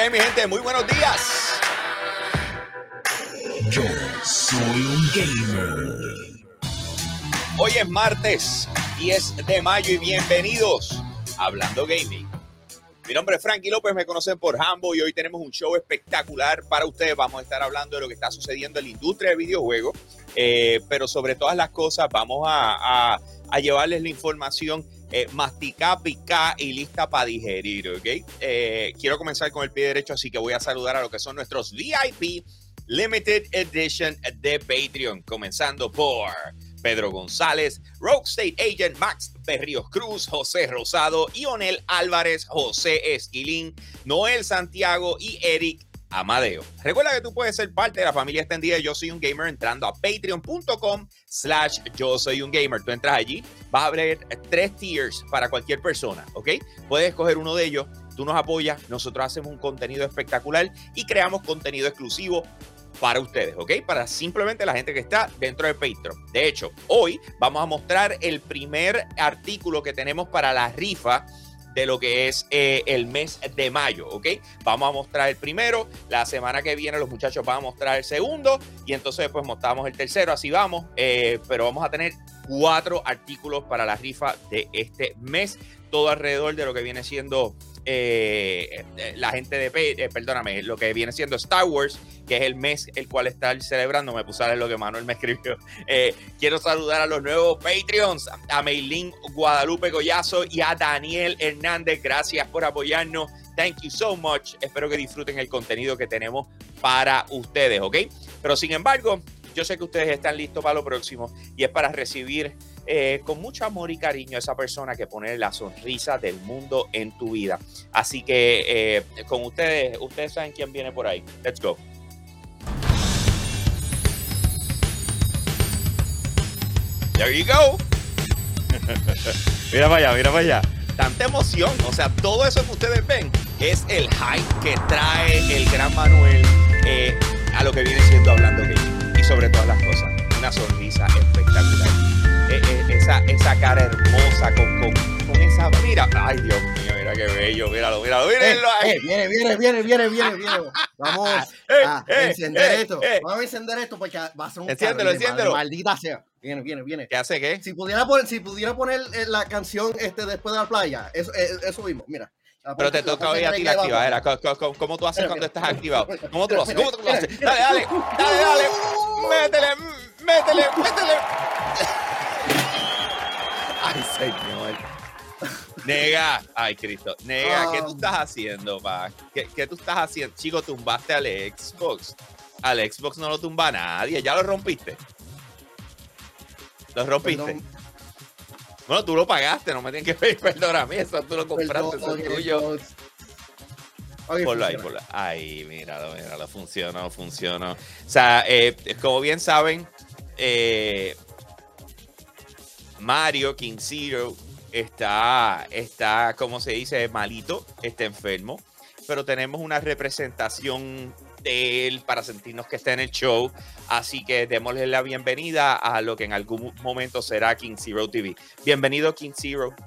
que hay, mi gente? Muy buenos días. Yo soy un gamer. Hoy es martes 10 de mayo y bienvenidos a Hablando Gaming. Mi nombre es Frankie López, me conocen por Hambo y hoy tenemos un show espectacular para ustedes. Vamos a estar hablando de lo que está sucediendo en la industria de videojuegos, eh, pero sobre todas las cosas vamos a, a- a llevarles la información eh, masticada, picada y lista para digerir, ¿ok? Eh, quiero comenzar con el pie derecho, así que voy a saludar a lo que son nuestros VIP Limited Edition de Patreon, comenzando por Pedro González, Rogue State Agent Max Berríos Cruz, José Rosado, Ionel Álvarez, José Esquilín, Noel Santiago y Eric Amadeo. Recuerda que tú puedes ser parte de la familia extendida de Yo Soy Un Gamer entrando a patreon.com slash Yo Soy Un Gamer. Tú entras allí, vas a ver tres tiers para cualquier persona, ¿ok? Puedes escoger uno de ellos, tú nos apoyas, nosotros hacemos un contenido espectacular y creamos contenido exclusivo para ustedes, ¿ok? Para simplemente la gente que está dentro de Patreon. De hecho, hoy vamos a mostrar el primer artículo que tenemos para la rifa de lo que es eh, el mes de mayo, ¿ok? Vamos a mostrar el primero, la semana que viene los muchachos van a mostrar el segundo y entonces pues mostramos el tercero, así vamos, eh, pero vamos a tener cuatro artículos para la rifa de este mes, todo alrededor de lo que viene siendo eh, eh, la gente de, eh, perdóname, lo que viene siendo Star Wars, que es el mes el cual está celebrando, me puse a lo que Manuel me escribió. Quiero saludar a los nuevos Patreons, a Meilín Guadalupe Goyazo y a Daniel Hernández. Gracias por apoyarnos. Thank you so much. Espero que disfruten el contenido que tenemos para ustedes, ¿ok? Pero sin embargo, yo sé que ustedes están listos para lo próximo y es para recibir eh, con mucho amor y cariño a esa persona que pone la sonrisa del mundo en tu vida. Así que eh, con ustedes, ustedes saben quién viene por ahí. Let's go. There you go. mira para allá, mira para allá. Tanta emoción, o sea, todo eso que ustedes ven es el hype que trae el gran Manuel eh, a lo que viene siendo hablando gaming. Sobre todas las cosas, una sonrisa espectacular. Eh, eh, esa, esa cara hermosa con, con, con esa. Mira, ay Dios mío, mira qué bello, míralo, míralo, mírenlo ahí. Eh, viene, viene, viene, viene, viene, viene. Vamos Eh, a eh, encender eh, esto. eh. Vamos a encender esto porque va a ser un Enciéndelo, enciéndelo. Maldita sea. Viene, viene, viene. ¿Qué hace qué? Si pudiera poner, si pudiera poner eh, la canción este después de la playa, eso, eh, eso mismo, mira. La Pero te pongo- la toca hoy a ti la activadera. ¿Cómo, cómo- tú haces cuando estás activado? ¿Cómo tú lo haces? ¿Cómo tú lo haces? Dale, dale, dale, dale. Métele, métele, métele. Ay, señor. Nega, ay, Cristo. Nega, ¿qué tú Ah. estás haciendo, pa? ¿Qué, qué tú estás haciendo? Chico, tumbaste al Xbox. Al Xbox no lo tumba nadie. ¿Ya lo rompiste? ¿Lo rompiste? Perdón, Bueno, tú lo pagaste, no me tienes que pedir perdón a mí. Eso tú lo compraste, eso es tuyo. Xbox. Ok, Ponlo ahí, ponlo. Ahí, míralo, míralo, funcionó, funcionó. O sea, eh, como bien saben, eh, Mario King Zero está, está, como se dice, malito, está enfermo, pero tenemos una representación de él para sentirnos que está en el show. Así que démosle la bienvenida a lo que en algún momento será King Zero TV. Bienvenido, King Zero.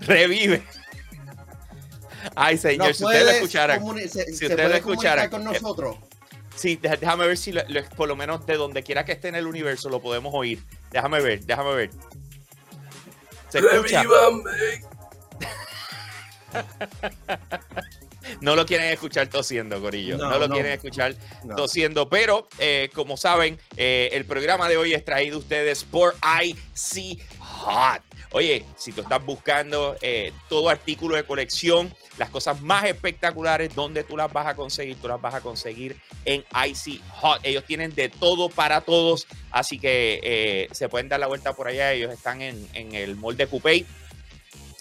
Revive. Ay, señor, No si ustedes lo escucharan. se- si ustedes lo escucharan, con eh, nosotros. Sí, déjame ver si lo- lo- por lo menos de donde quiera que esté en el universo lo podemos oír. Déjame ver, déjame ver. ¿Se escucha? No lo quieren escuchar tosiendo, Corillo. No, No, lo no. quieren escuchar No. tosiendo. Pero, eh, como saben, eh, el programa de hoy es traído a ustedes por IC Hot. Oye, si tú estás buscando eh, todo artículo de colección, las cosas más espectaculares, ¿dónde tú las vas a conseguir? Tú las vas a conseguir en Icy Hot. Ellos tienen de todo para todos, así que eh, se pueden dar la vuelta por allá. Ellos están en, en el Mall de Coupé,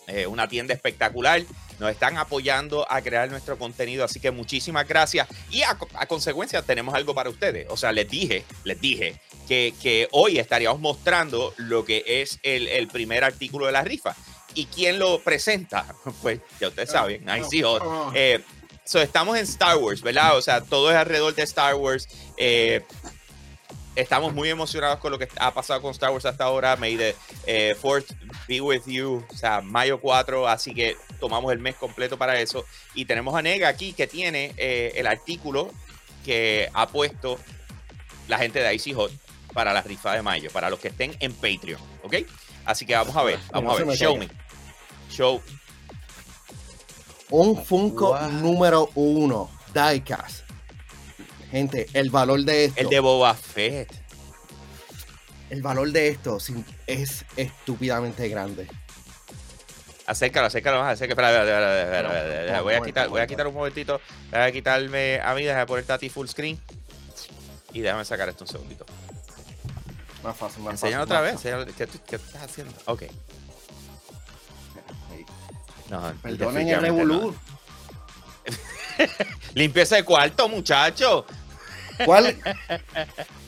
eh, una tienda espectacular. Nos están apoyando a crear nuestro contenido, así que muchísimas gracias. Y a, a consecuencia tenemos algo para ustedes. O sea, les dije, les dije que, que hoy estaríamos mostrando lo que es el, el primer artículo de la rifa. ¿Y quién lo presenta? Pues ya ustedes saben, ahí sí. Eh, so estamos en Star Wars, ¿verdad? O sea, todo es alrededor de Star Wars. Eh, estamos muy emocionados con lo que ha pasado con Star Wars hasta ahora. May the eh, be with you. O sea, mayo 4, así que tomamos el mes completo para eso. Y tenemos a Nega aquí que tiene eh, el artículo que ha puesto la gente de Icy Hot para la rifa de mayo, para los que estén en Patreon, ¿ok? Así que vamos a ver, vamos a ver. Show me. Show. Un Funko número uno, Diecast. Gente, el valor de esto. El de Boba Fett. El valor de esto es estúpidamente grande. Acércalo, acércalo más, acércalo. Espera, espera, espera, espera, voy a quitar, voy a quitar un momentito. Voy a quitarme a mí, déjame poner Tati full screen. Y déjame sacar esto un segundito. Más fácil, más Enseñalo fácil. otra más vez. ¿Qué, estás haciendo? Ok. No, Perdonen el revolú. no. Limpia ese cuarto, muchacho. ¿Cuál?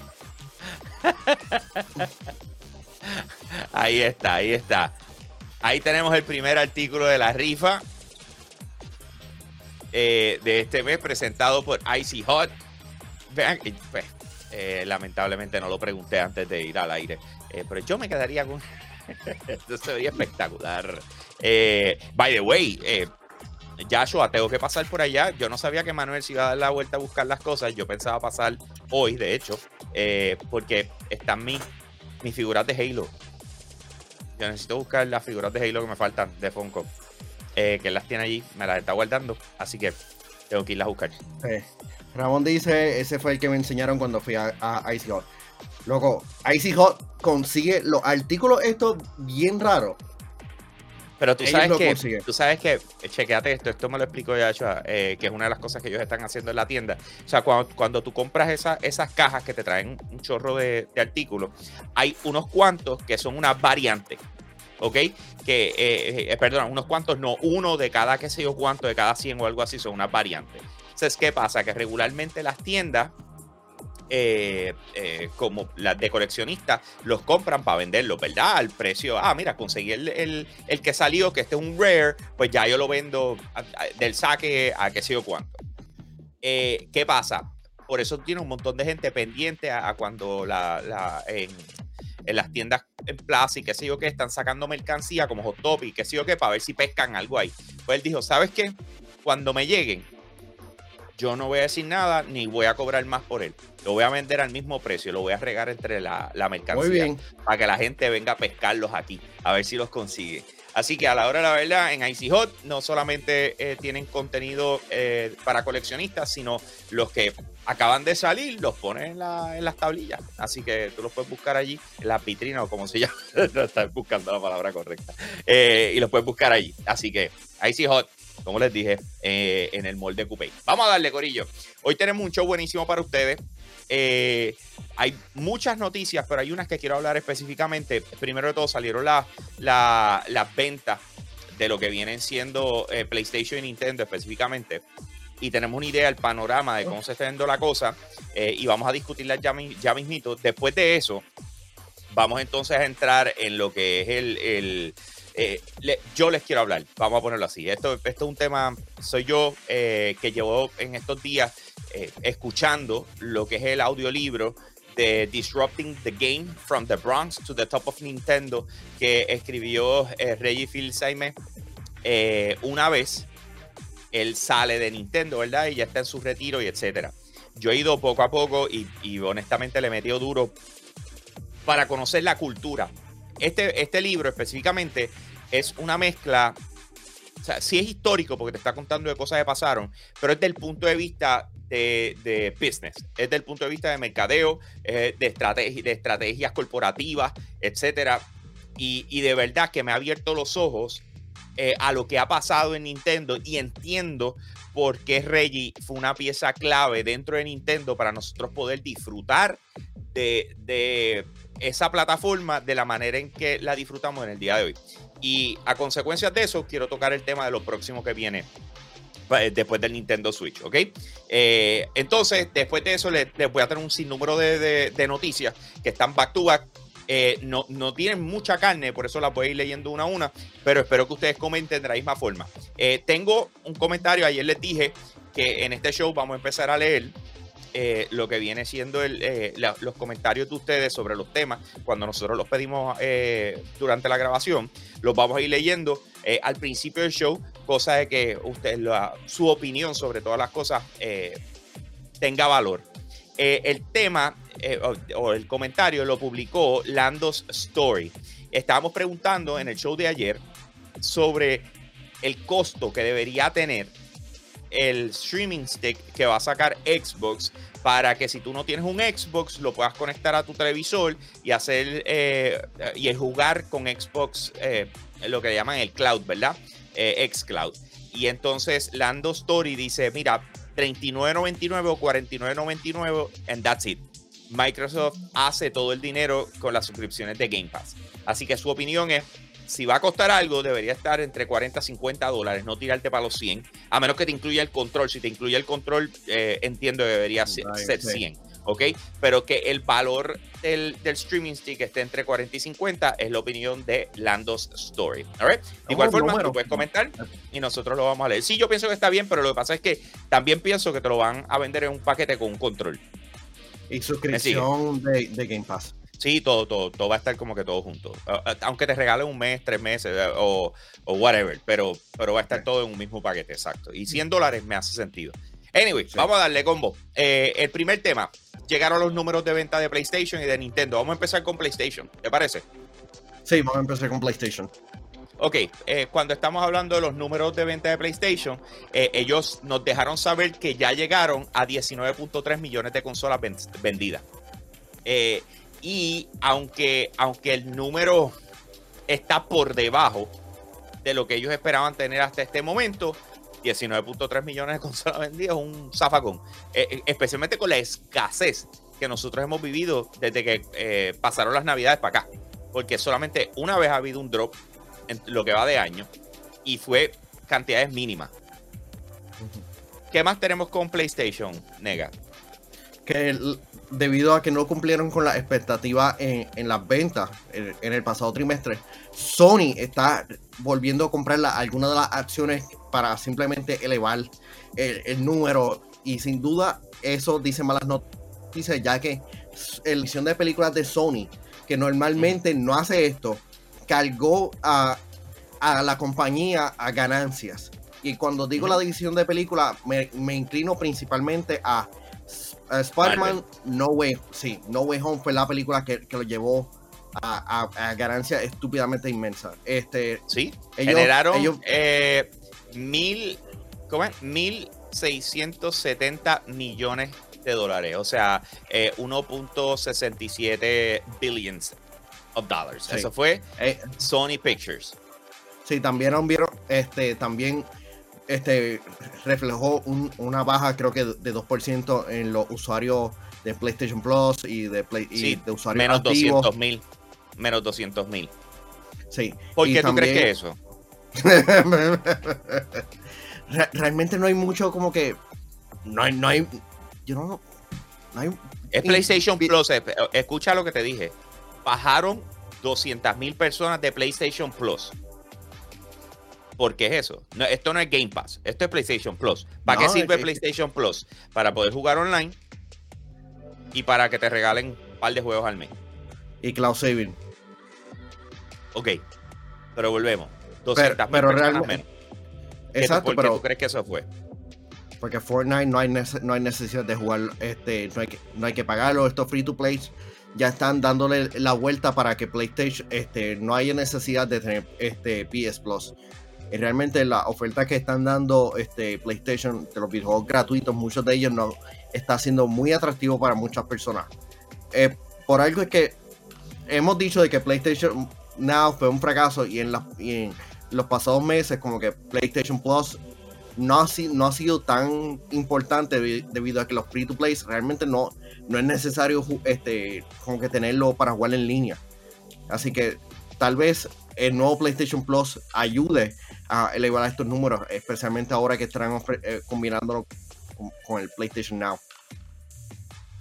Ahí está, ahí está. Ahí tenemos el primer artículo de la rifa eh, de este mes presentado por Icy Hot. Vean, pues, eh, lamentablemente no lo pregunté antes de ir al aire, eh, pero yo me quedaría con... Esto sería espectacular. Eh, by the way, eh, Joshua, tengo que pasar por allá. Yo no sabía que Manuel se iba a dar la vuelta a buscar las cosas. Yo pensaba pasar hoy, de hecho, eh, porque están mis, mis figuras de Halo. Yo necesito buscar las figuras de Halo que me faltan de Funko. eh, que las tiene allí, me las está guardando. Así que tengo que irlas a buscar. Eh, Ramón dice, ese fue el que me enseñaron cuando fui a, a Icy Hot. Loco, Icy Hot consigue los artículos estos bien raros. Pero tú sabes que, consiguen. tú sabes que, chequeate esto, esto me lo explicó Yashua, eh, que es una de las cosas que ellos están haciendo en la tienda. O sea, cuando, cuando tú compras esa- esas cajas que te traen un chorro de, de artículos, hay unos cuantos que son una variante. ¿Ok? Que, eh, eh, perdón, unos cuantos, no, uno de cada qué sé yo cuánto, de cada 100 o algo así, son una variante. Entonces, ¿qué pasa? Que regularmente las tiendas, eh, eh, como las de coleccionistas, los compran para venderlos, ¿verdad? Al precio, ah, mira, conseguí el, el- que salió, que este es un rare, pues ya yo lo vendo del saque a qué sé yo cuánto. Eh, ¿Qué pasa? Por eso tiene un montón de gente pendiente a, a cuando la, la- en, en las tiendas en plaza y qué sé yo qué, están sacando mercancía como Hot Topic, qué sé yo qué, para ver si pescan algo ahí. Pues él dijo, ¿sabes qué? Cuando me lleguen, yo no voy a decir nada ni voy a cobrar más por él. Lo voy a vender al mismo precio, lo voy a regar entre la, la mercancía Muy bien. para que la gente venga a pescarlos aquí, a ver si los consigue. Así que a la hora de la verdad, en Icy Hot no solamente eh, tienen contenido eh, para coleccionistas, sino los que acaban de salir los ponen en, la- en las tablillas. Así que tú los puedes buscar allí, en la vitrina o como se llama. no estás buscando la palabra correcta. Eh, y los puedes buscar allí. Así que Icy Hot, como les dije, eh, en el molde Coupé. Vamos a darle, Corillo. Hoy tenemos un show buenísimo para ustedes. Eh, hay muchas noticias, pero hay unas que quiero hablar específicamente. Primero de todo, salieron la- la- las ventas de lo que vienen siendo eh, PlayStation y Nintendo específicamente. Y tenemos una idea, el panorama de cómo se está yendo la cosa. y vamos a discutirla ya, ya mismito. Después de eso, vamos entonces a entrar en lo que es el... el, eh, yo les quiero hablar, vamos a ponerlo así. Esto, es un tema, soy yo eh, que llevo en estos días eh, escuchando lo que es el audiolibro de Disrupting the Game from the Bronx to the Top of Nintendo que escribió Reggie Fils-Aimé eh, una vez él sale de Nintendo, ¿verdad? Y ya está en su retiro y etcétera. Yo he ido poco a poco y, y honestamente le he metido duro para conocer la cultura. Este, este libro específicamente es una mezcla, o sí es histórico porque te está contando de cosas que pasaron, pero es del punto de vista de, de business, es del punto de vista de mercadeo, de, estrategi- de estrategias corporativas, etcétera. Y, y de verdad que me ha abierto los ojos eh, a lo que ha pasado en Nintendo y entiendo por qué Reggie fue una pieza clave dentro de Nintendo para nosotros poder disfrutar de esa plataforma de la manera en que la disfrutamos en el día de hoy. Y a consecuencias de eso, quiero tocar el tema de lo próximo que viene eh, después del Nintendo Switch, ¿ok? Eh, entonces, después de eso, les, les voy a tener un sinnúmero de, de- de noticias que están back to back. Eh, no, no tienen mucha carne, por eso las voy a ir leyendo una a una, pero espero que ustedes comenten de la misma forma. Tengo un comentario, ayer les dije que en este show vamos a empezar a leer eh, lo que viene siendo eh, los comentarios de ustedes sobre los temas. Cuando nosotros los pedimos eh, durante la grabación, los vamos a ir leyendo al principio del show, cosa de que usted, su opinión sobre todas las cosas tenga valor. El tema o, o el comentario lo publicó Lando's Story. Estábamos preguntando en el show de ayer sobre el costo que debería tener el streaming stick que va a sacar Xbox para que si tú no tienes un Xbox lo puedas conectar a tu televisor y hacer eh, y jugar con Xbox eh, lo que llaman el cloud, ¿verdad? Eh, xCloud. Y entonces Lando Story dice, mira, 39.99 o 49.99 and that's it. Microsoft hace todo el dinero con las suscripciones de Game Pass. Así que su opinión es, si va a costar algo, debería estar entre 40 y 50 dólares, no tirarte para los 100, a menos que te incluya el control. Si te incluye el control, eh, entiendo que debería ser, ser sí. 100, ¿ok? Pero que el valor del, del streaming stick esté entre 40 y 50 es la opinión de Lando's Story. all right? De igual Oh, forma, número. tú puedes comentar y nosotros lo vamos a leer. Sí, yo pienso que está bien, pero lo que pasa es que también pienso que te lo van a vender en un paquete con un control. Y suscripción de, de Game Pass. Sí, todo, todo, todo va a estar como que todo junto. Aunque te regalen un mes, tres meses eh, o, o whatever, pero, pero va a estar todo en un mismo paquete, exacto. Y 100 dólares me hace sentido. Anyway, Sí. vamos a darle combo. Eh, el primer tema, llegaron los números de venta de PlayStation y de Nintendo. Vamos a empezar con PlayStation, ¿te parece? Sí, vamos a empezar con PlayStation. Ok, eh, cuando estamos hablando de los números de venta de PlayStation, eh, ellos nos dejaron saber que ya llegaron a 19.3 millones de consolas ven- vendidas. Eh, y aunque, aunque el número está por debajo de lo que ellos esperaban tener hasta este momento, 19.3 millones de consolas vendidas es un zafacón. Eh, eh, especialmente con la escasez que nosotros hemos vivido desde que eh, pasaron las navidades para acá. Porque solamente una vez ha habido un drop en lo que va de año y fue cantidades mínimas. ¿Qué más tenemos con PlayStation, Nega? que el- debido a que no cumplieron con las expectativas en, en las ventas en, en el pasado trimestre, Sony está volviendo a comprar la- algunas de las acciones para simplemente elevar el, el número. Y sin duda eso dice malas noticias ya que la edición de películas de Sony que normalmente no hace esto cargó a, a la compañía a ganancias. Y cuando digo la edición de películas me, me inclino principalmente a a Spider-Man No Way, sí, No Way Home fue la película que, que lo llevó a, a, a ganancia estúpidamente inmensa. Este, Sí, Ellos- generaron ellos- eh, mil, ¿cómo es? 1.670 millones de dólares, o sea, eh, 1.67 billions of dollars. Sí. Eso fue eh, Sony Pictures. sí, también vieron, este, también este, reflejó un- una baja, creo que de 2% en los usuarios de PlayStation Plus y de, Play, y Sí, de usuarios menos activos. 200 mil. Menos 200 mil. Sí. ¿Por qué tú crees que eso? Re- realmente no hay mucho como que no hay no hay yo no no hay Es PlayStation y- Plus. Escucha lo que te dije. Bajaron 200 mil personas de PlayStation Plus. ¿Por qué es eso? No, esto no es Game Pass. Esto es PlayStation Plus. ¿Para qué No, sirve es que- PlayStation Plus? Para poder jugar online y para que te regalen un par de juegos al mes. y cloud saving Ok. Pero volvemos. 200 mil pero realmente-. ¿Qué exacto ¿Por qué pero tú crees que eso fue? porque Fortnite no hay no hay necesidad de jugar este no hay que, no hay que pagarlo estos free to play ya están dándole la vuelta para que PlayStation este no haya necesidad de tener este PS Plus realmente la oferta que están dando este PlayStation de los videojuegos gratuitos muchos de ellos no está siendo muy atractivo para muchas personas Eh, por algo es que hemos dicho de que PlayStation Now fue un fracaso y en, los pasados meses como que PlayStation Plus no ha, si- no ha sido tan importante debi- debido a que los free to play realmente no, no es necesario este, como que tenerlo para jugar en línea. Así que tal vez el nuevo PlayStation Plus ayude a elevar estos números, especialmente ahora que ofre- eh, combinándolo con, con el PlayStation Now.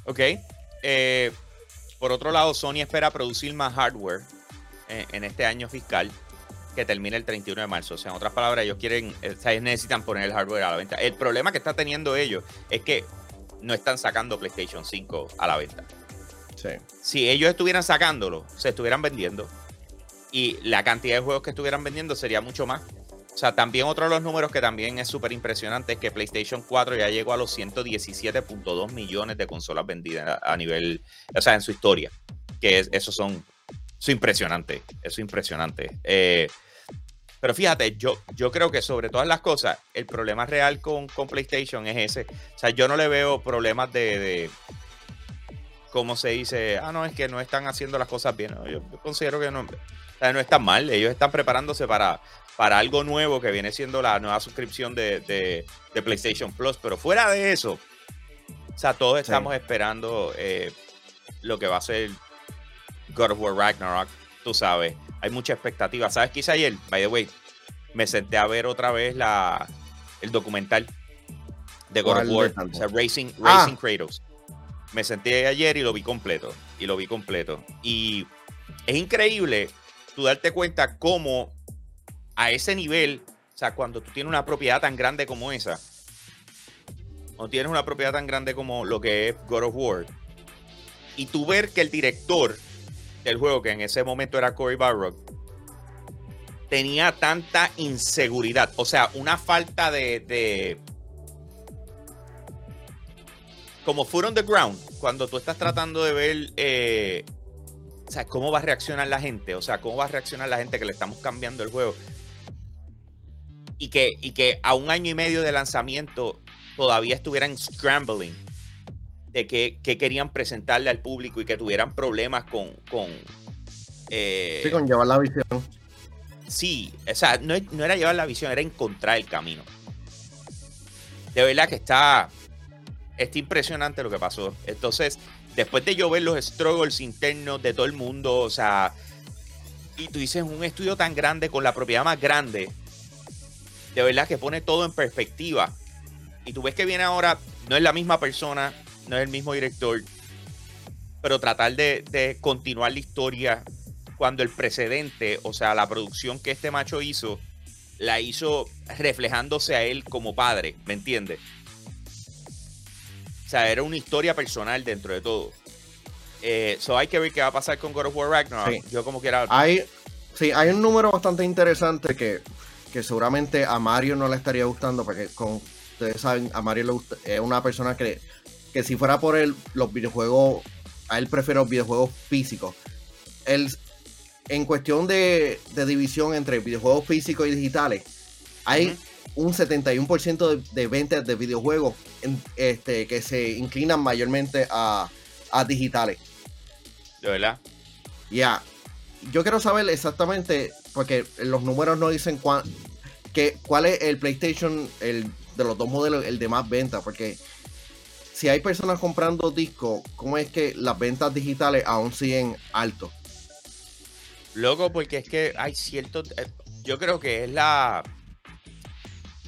Ok. Eh, por otro lado, Sony espera producir más hardware en este año fiscal que termine el 31 de marzo. O sea, en otras palabras, ellos quieren, eh, ellos necesitan poner el hardware a la venta. El problema que está teniendo ellos es que no están sacando PlayStation 5 a la venta. Sí. Si ellos estuvieran sacándolo, se estuvieran vendiendo. Y la cantidad de juegos que estuvieran vendiendo sería mucho más. O sea, también otro de los números que también es súper impresionante es que PlayStation 4 ya llegó a los 117.2 millones de consolas vendidas a nivel, o sea, en su historia. Que es, esos son, eso es impresionante, eso es impresionante. Eh, pero fíjate, yo, yo creo que sobre todas las cosas, el problema real con, con PlayStation es ese. O sea, yo no le veo problemas de, ¿cómo se dice? Ah, no, es que no están haciendo las cosas bien. Yo, yo considero que no, sea, no están mal. Ellos están preparándose para, para algo nuevo que viene siendo la nueva suscripción de, de, de PlayStation Plus. Pero fuera de eso, o sea, todos estamos Sí. esperando eh, lo que va a ser God of War Ragnarok. Tú sabes, hay mucha expectativa. ¿Sabes qué hice ayer? By the way, me senté a ver otra vez la, el documental de God of ¿Cuál de War, o sea, Racing, Ah. Racing Kratos. Me senté ayer y lo vi completo. Y lo vi completo. Y es increíble tú darte cuenta cómo a ese nivel, o sea, cuando tú tienes una propiedad tan grande como esa, o tienes una propiedad tan grande como lo que es God of War, y tú ver que el director del juego, que en ese momento era Cory Barrock, tenía tanta inseguridad, o sea, una falta de, como foot on the ground, cuando tú estás tratando de ver eh, sea, cómo va a reaccionar la gente, o sea, cómo va a reaccionar la gente que le estamos cambiando el juego. Y que, y que a un año y medio de lanzamiento todavía estuvieran scrambling de que, que querían presentarle al público y que tuvieran problemas con... con eh, Sí, con llevar la visión. Sí, o sea, no, no era llevar la visión, era encontrar el camino. De verdad que está, está impresionante lo que pasó. Entonces, después de yo ver los struggles internos de todo el mundo, o sea, y tú dices un estudio tan grande con la propiedad más grande, de verdad que pone todo en perspectiva. Y tú ves que viene ahora, no es la misma persona, no es el mismo director, pero tratar de, de continuar la historia cuando el precedente, o sea, la producción que este macho hizo, la hizo reflejándose a él como padre, ¿me entiendes? O sea, era una historia personal dentro de todo. Eh, so hay que ver qué va a pasar con God of War Ragnarok. Sí. Yo como quiera. Hay, sí, hay un número bastante interesante que, que seguramente a Mario no le estaría gustando, porque como ustedes saben, a Mario le gusta, es una persona que, que si fuera por él, los videojuegos, a él prefiere los videojuegos físicos. Él, en cuestión de, de división entre videojuegos físicos y digitales, hay. Un 71% de, de ventas de videojuegos en- este, que se inclinan mayormente a, a digitales. De verdad. Ya, yo quiero saber exactamente, porque los números no dicen cuán, que, cuál es el PlayStation, el de los dos modelos, el de más ventas, porque si hay personas comprando discos, ¿cómo es que las ventas digitales aún siguen altos? Loco, porque es que hay ciertos. eh, Yo creo que es la.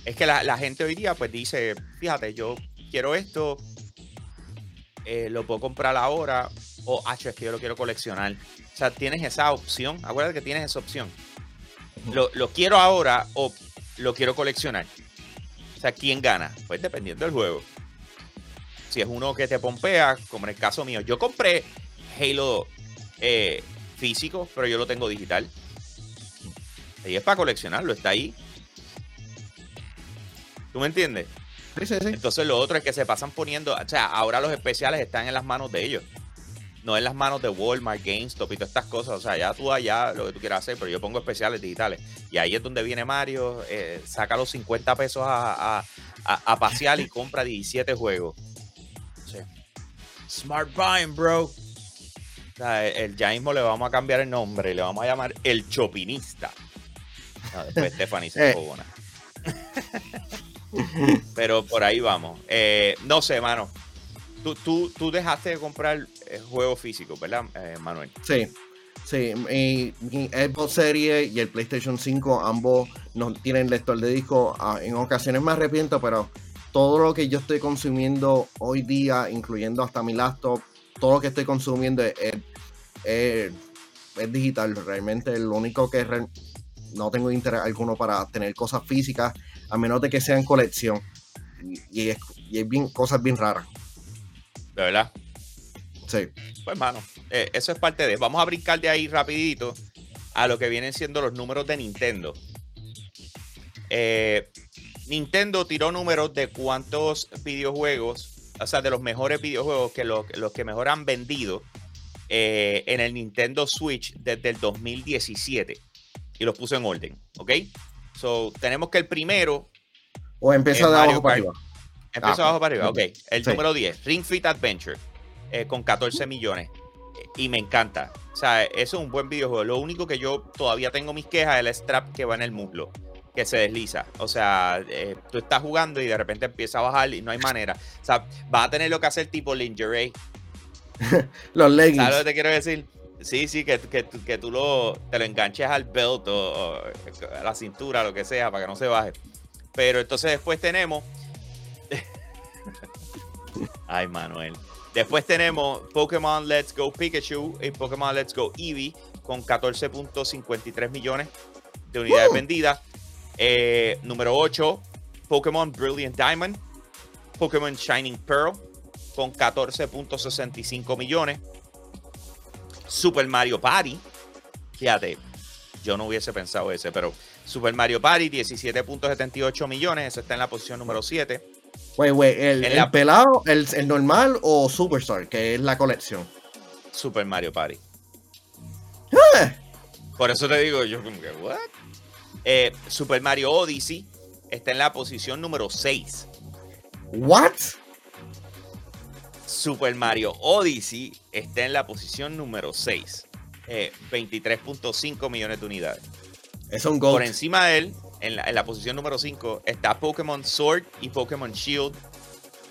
Es que la, la gente hoy día, pues dice: Fíjate, yo quiero esto, eh, lo puedo comprar ahora, o ah, es que yo lo quiero coleccionar. O sea, tienes esa opción. Acuérdate que tienes esa opción. Lo, lo quiero ahora o lo quiero coleccionar. O sea, ¿quién gana? Pues dependiendo del juego. Si es uno que te pompea, como en el caso mío, yo compré Halo eh, físico, pero yo lo tengo digital. Y es para coleccionarlo, está ahí. ¿Tú me entiendes? Sí, sí, sí. Entonces lo otro es que se pasan poniendo, o sea, ahora los especiales están en las manos de ellos. No en las manos de Walmart, GameStop y todas estas cosas. O sea, ya tú allá lo que tú quieras hacer, pero yo pongo especiales digitales. Y ahí es donde viene Mario, eh, saca los 50 pesos a, a- a- a pasear y compra 17 juegos. O sea, smart buying, bro. O sea, el, el- ya mismo le vamos a cambiar el nombre, le vamos a llamar el chopinista. No, después Stephanie se Eh. Pero por ahí vamos. Eh, no sé, mano. Tú, tú, tú dejaste de comprar eh, juegos físicos, ¿verdad, eh, Manuel? Sí, sí. Mi, mi Xbox Series y el PlayStation 5 ambos no tienen lector de disco. Ah, en ocasiones me arrepiento, pero todo lo que yo estoy consumiendo hoy día, incluyendo hasta mi laptop, todo lo que estoy consumiendo es, es- digital. Realmente lo único que no tengo interés alguno para tener cosas físicas, a menos de que sean colección. Y, es, y bien, cosas bien raras. ¿De verdad? Sí. Pues, mano, eh, eso es parte de. Vamos a brincar de ahí rapidito a lo que vienen siendo los números de Nintendo. Eh, Nintendo tiró números de cuántos videojuegos, o sea, de los mejores videojuegos que los, que mejor han vendido eh, en el Nintendo Switch desde el 2017. Y los puso en orden, ¿ok? So, tenemos que el primero. O empieza de abajo para arriba. Empieza de abajo para arriba, ok. El número 10, Ring Fit Adventure, eh, con 14 millones. Y me encanta. O sea, eso es un buen videojuego. Lo único que yo todavía tengo mis quejas es el strap que va en el muslo que se desliza. O sea, eh, tú estás jugando y de repente empieza a bajar y no hay manera. O sea, vas a tener lo que hacer tipo lingerie. Los leggings. ¿Sabes lo que te quiero decir? Sí, sí, que, que, que tú lo, te lo enganches al belt o, a la cintura, lo que sea, para que no se baje. Pero entonces después tenemos. Ay, Manuel. Después tenemos Pokémon Let's Go Pikachu y Pokémon Let's Go Eevee con 14.53 millones de unidades vendidas. Eh, número 8, Pokémon Brilliant Diamond. Pokémon Shining Pearl con 14.65 millones. Super Mario Party. Fíjate, yo no hubiese pensado ese, pero Super Mario Party 17.78 millones. Ese está en la posición número 7. Güey, güey, el, pelado, el, normal o Superstar, que es la colección. Super Mario Party. Eh. Por eso te digo yo como que, ¿what? Eh, Super Mario Odyssey está en la posición número 6. ¿What? Super Mario Odyssey está en la posición número 6. 23.5 eh, millones de unidades. Es un Por encima de él, en la, posición número 5, está Pokémon Sword y Pokémon Shield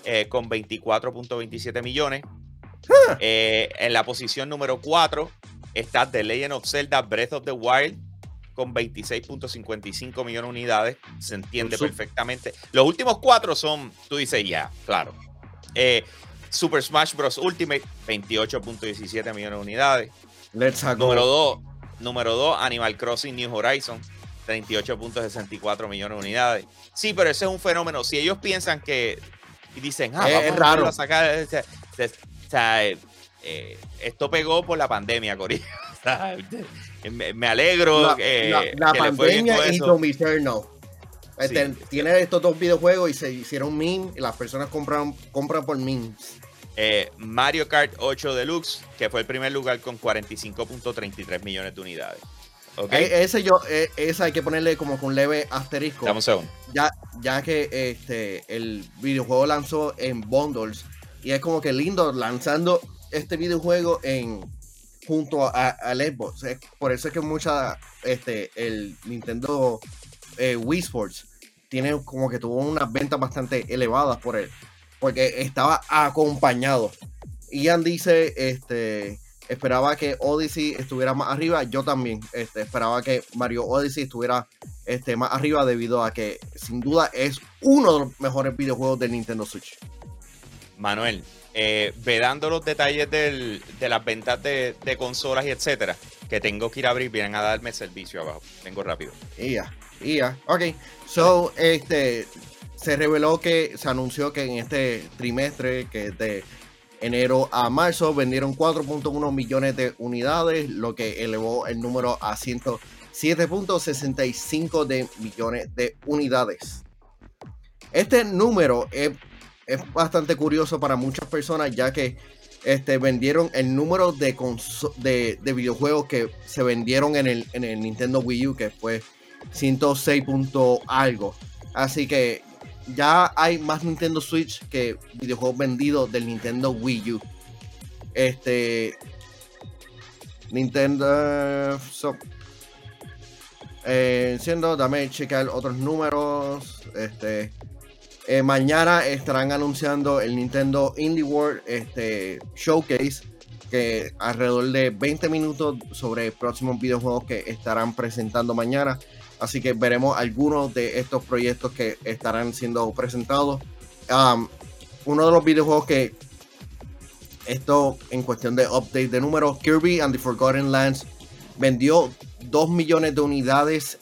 eh, con 24.27 millones. en la posición número 4 está The Legend of Zelda Breath of the Wild con 26.55 millones de unidades. Se entiende perfectamente. Los últimos cuatro son, tú dices, ya, claro. Eh, Super Smash Bros. Ultimate, 28.17 millones de unidades. Let's. Número 2, número 2, Animal Crossing New Horizon, 38.64 millones de unidades. Sí, pero ese es un fenómeno. Si ellos piensan que y dicen, ah, es raro. a sacar, o sea, eh, esto pegó por la pandemia, Corillo. me, alegro. La, que pandemia y Doom Eternal. Este, tiene estos dos videojuegos y se hicieron memes y las personas compran, compran por memes. Eh, Mario Kart 8 Deluxe, que fue el primer lugar con 45.33 millones de unidades. Okay. E, ese yo, e, ese hay que ponerle como con leve asterisco. Dame un segundo. Ya, ya que este el videojuego lanzó en bundles y es como que lindo lanzando este videojuego en junto a, al Xbox. por eso es que mucha, este, el Nintendo eh, Wii Sports tiene como que tuvo unas ventas bastante elevadas por él, porque estaba acompañado. Ian dice, este, esperaba que Odyssey estuviera más arriba, yo también, este, esperaba que Mario Odyssey estuviera este, más arriba debido a que sin duda es uno de los mejores videojuegos de Nintendo Switch. Manuel, eh, vedando los detalles de las ventas de, consolas y etcétera, que tengo que ir a abrir, vienen a darme servicio abajo. Vengo rápido. Y ya, y ya. Ok, so, este, se reveló que, se anunció que en este trimestre, que es de enero a marzo, vendieron 4.1 millones de unidades, lo que elevó el número a 107.65 de millones de unidades. Este número es es bastante curioso para muchas personas, ya que este, vendieron el número de, de, videojuegos que se vendieron en el, en el Nintendo Wii U, que fue 106 punto algo. Así que ya hay más Nintendo Switch que videojuegos vendidos del Nintendo Wii U. Este. Nintendo. So, eh, siendo, dame checar otros números. Este. Eh, mañana estarán anunciando el Nintendo Indie World este, Showcase, que alrededor de 20 minutos sobre próximos videojuegos que estarán presentando mañana. Así que veremos algunos de estos proyectos que estarán siendo presentados. Um, uno de los videojuegos que esto en cuestión de update de números, Kirby and the Forgotten Lands vendió 2 millones de unidades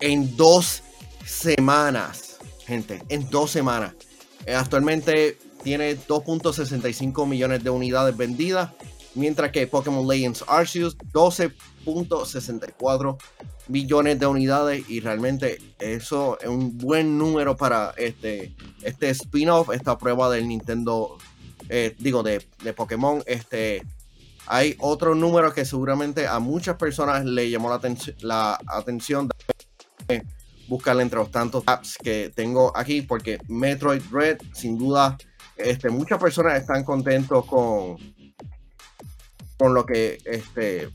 en dos semanas, gente, en dos semanas. Eh, actualmente tiene 2.65 millones de unidades vendidas, mientras que Pokémon Legends Arceus 12.64 millones de unidades y realmente eso es un buen número para este, este spin-off, esta prueba del Nintendo, eh, digo, de, de, Pokémon. Este, hay otro número que seguramente a muchas personas le llamó la, la atención. Buscar entre los tantos apps que tengo aquí, porque Metroid Red, sin duda, este, muchas personas están contentos con, con lo que este,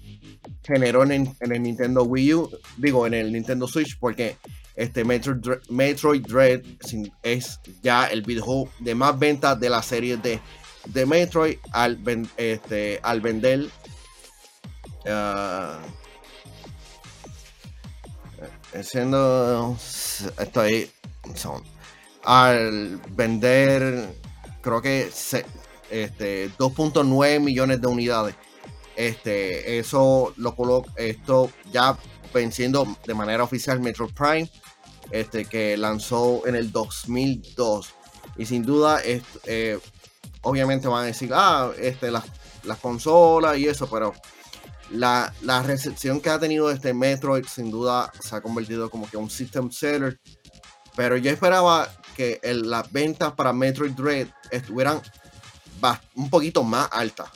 generó en, el Nintendo Wii U, digo, en el Nintendo Switch, porque este Metroid, Dread es ya el videojuego de más ventas de la serie de, de Metroid al, este, al vender. Uh, siendo estoy son, al vender creo que este, 2.9 millones de unidades. Este, eso lo esto ya venciendo de manera oficial Metro Prime, este, que lanzó en el 2002. Y sin duda, eh, obviamente van a decir, ah, este, las, las consolas y eso, pero la, la, recepción que ha tenido este Metroid sin duda se ha convertido como que un system seller. Pero yo esperaba que las ventas para Metroid Dread estuvieran un poquito más altas.